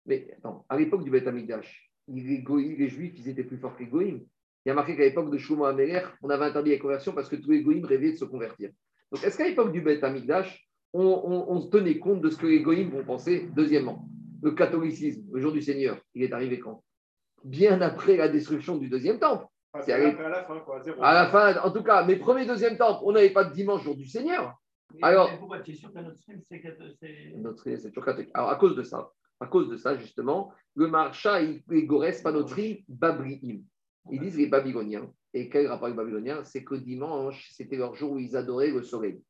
Mais attends, à l'époque du Beth Amikdash, les, juifs, ils étaient plus forts que. Il y a marqué qu'à l'époque de Shlomo Améler, on avait interdit les conversions parce que tous les goïms rêvaient de se convertir. Donc, est-ce qu'à l'époque du Beth Amikdash, on, on, on tenait compte de ce que les goïms vont penser Deuxièmement, le catholicisme, le jour du Seigneur, il est arrivé quand? Bien après la destruction du deuxième temple. C'est à la- à la fin, quoi. Zéro. À la fin, en tout cas, mes premiers deuxième temple, on n'avait pas de dimanche jour du Seigneur. Alors- Mais pourquoi tu es sûr que notre film, c'est. Notre c'est toujours catholique. Alors, à cause de ça, à cause de ça, justement, le marcha, il les Gores Panotrim, Babriim. Ils disent les Babyloniens. Et quel rapport avec les Babyloniens? C'est que dimanche, c'était leur jour où ils adoraient le soleil.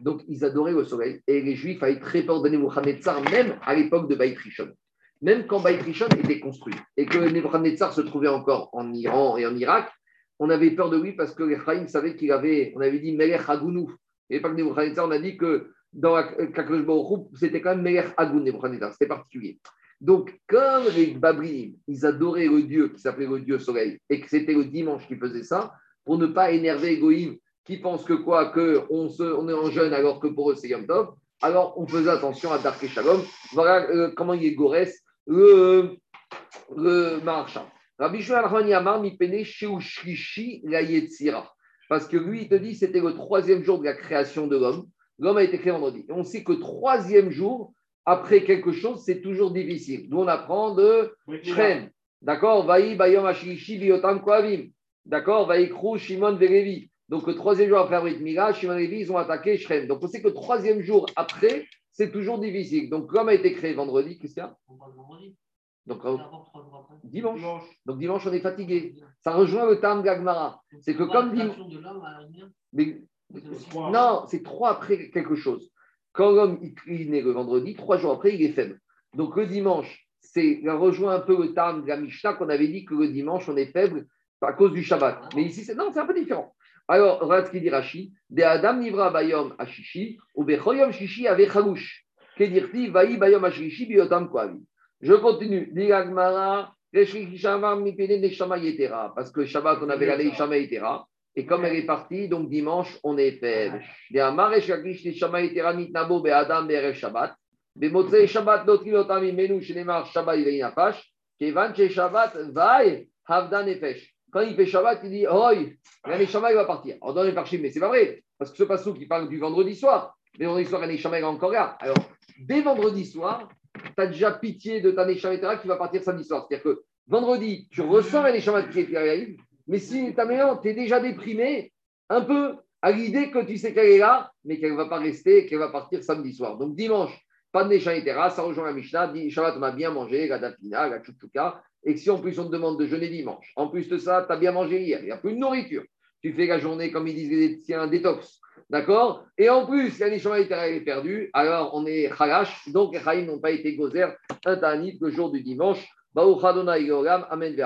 Donc, ils adoraient le soleil. Et les Juifs avaient très peur de Nebuchadnezzar, même à l'époque de Baït Rishon. Même quand Baït Rishon était construit et que Nebuchadnezzar se trouvait encore en Iran et en Irak, on avait peur de lui parce que les Chaïm savaient qu'il avait, on avait dit Melech Hagounou. Et pas que Nebuchadnezzar, on a dit que dans Hu, c'était quand même Melech Hagoun Nebuchadnezzar, c'était particulier. Donc, comme les Babrim, ils adoraient le dieu qui s'appelait le dieu soleil, et que c'était le dimanche qui faisait ça, pour ne pas énerver les Goïm qui pensent que quoi, que on, se, on est en jeûne alors que pour eux c'est Yom Tov, alors on faisait attention à Dark et Shalom. Voilà euh, comment il est Gorès, le, le Maharsha. Rabbi Yamar la. Parce que lui, il te dit c'était le troisième jour de la création de l'homme. L'homme a été créé vendredi. Et on sait que troisième jour, après quelque chose, c'est toujours difficile. D'où on apprend de Shrem. D'accord? Vaï bayom ashlishi biotam koavim. D'accord? Vaïkrou Shimon Verevi. Donc le troisième jour après Abrit Mila, Shimon et Lévi, ils ont attaqué Shrem. Donc on sait que le troisième jour après, c'est toujours difficile. Donc l'homme a été créé vendredi, qu'est-ce qu'il y a? On parle vendredi. Donc C'est euh, dimanche. Dimanche. Donc dimanche, on est fatigué. Ça rejoint le Tam Gagmara. C'est que comme dit. dim- de l'homme à la lumière, Mais. Non, c'est trois après quelque chose. Quand l'homme il, naît le vendredi, trois jours après, il est faible. Donc le dimanche, c'est ça rejoint un peu le la Mishnah qu'on avait dit que le dimanche, on est faible à cause du Shabbat. Mais ici, c'est non, c'est un peu différent. Alors, regarde ce qu'il dit Rashi. De Adam Nivra Bayom Ashishi, ou Bechoyom Shishi avec Chalouch. Kedirti Vaï Bayom Ashishi Biotam Koavi. Je continue. Dit Agmara, Reshri Shamar Neshama Yetera. Parce que Shabbat, on avait la Neshama Yetera. Et comme elle est partie, donc dimanche, on est faible. Des Amaresh Yakish Neshama Yetera Nitnabo Be'adam Be'erev Shabbat. Bemotzei Shabbat Notri Otam Imenu Shenemar Shabbat Ilei Nafash. Kevan Che Shabbat Vaï Havdan Nefesh. Quand il fait Shabbat, il dit Oi, la Neshama, il va partir. Alors dans les parchim, mais c'est pas vrai. Parce que ce passou qui parle du vendredi soir. Mais vendredi soir, la Neshama, est encore là. Alors, dès vendredi soir, tu as déjà pitié de ta Neshama qui va partir samedi soir. C'est-à-dire que vendredi, tu ressens la Neshama qui arrive. Mais si ta mère, tu es déjà déprimé, un peu à l'idée que tu sais qu'elle est là, mais qu'elle ne va pas rester, qu'elle va partir samedi soir. Donc dimanche, pas de Neshama ça rejoint la Mishnah. Dit Shabbat, on a bien mangé, la dapina, la chouchouka. Et si en plus on te demande de jeûner dimanche, en plus de ça, tu as bien mangé hier, il n'y a plus de nourriture. Tu fais la journée, comme ils disent les tiens, détox. D'accord? Et en plus, la Neshama Yetera est perdue, alors on est khalash. Donc les Chaïm n'ont pas été gozer un ta'anit le jour du dimanche. Amen.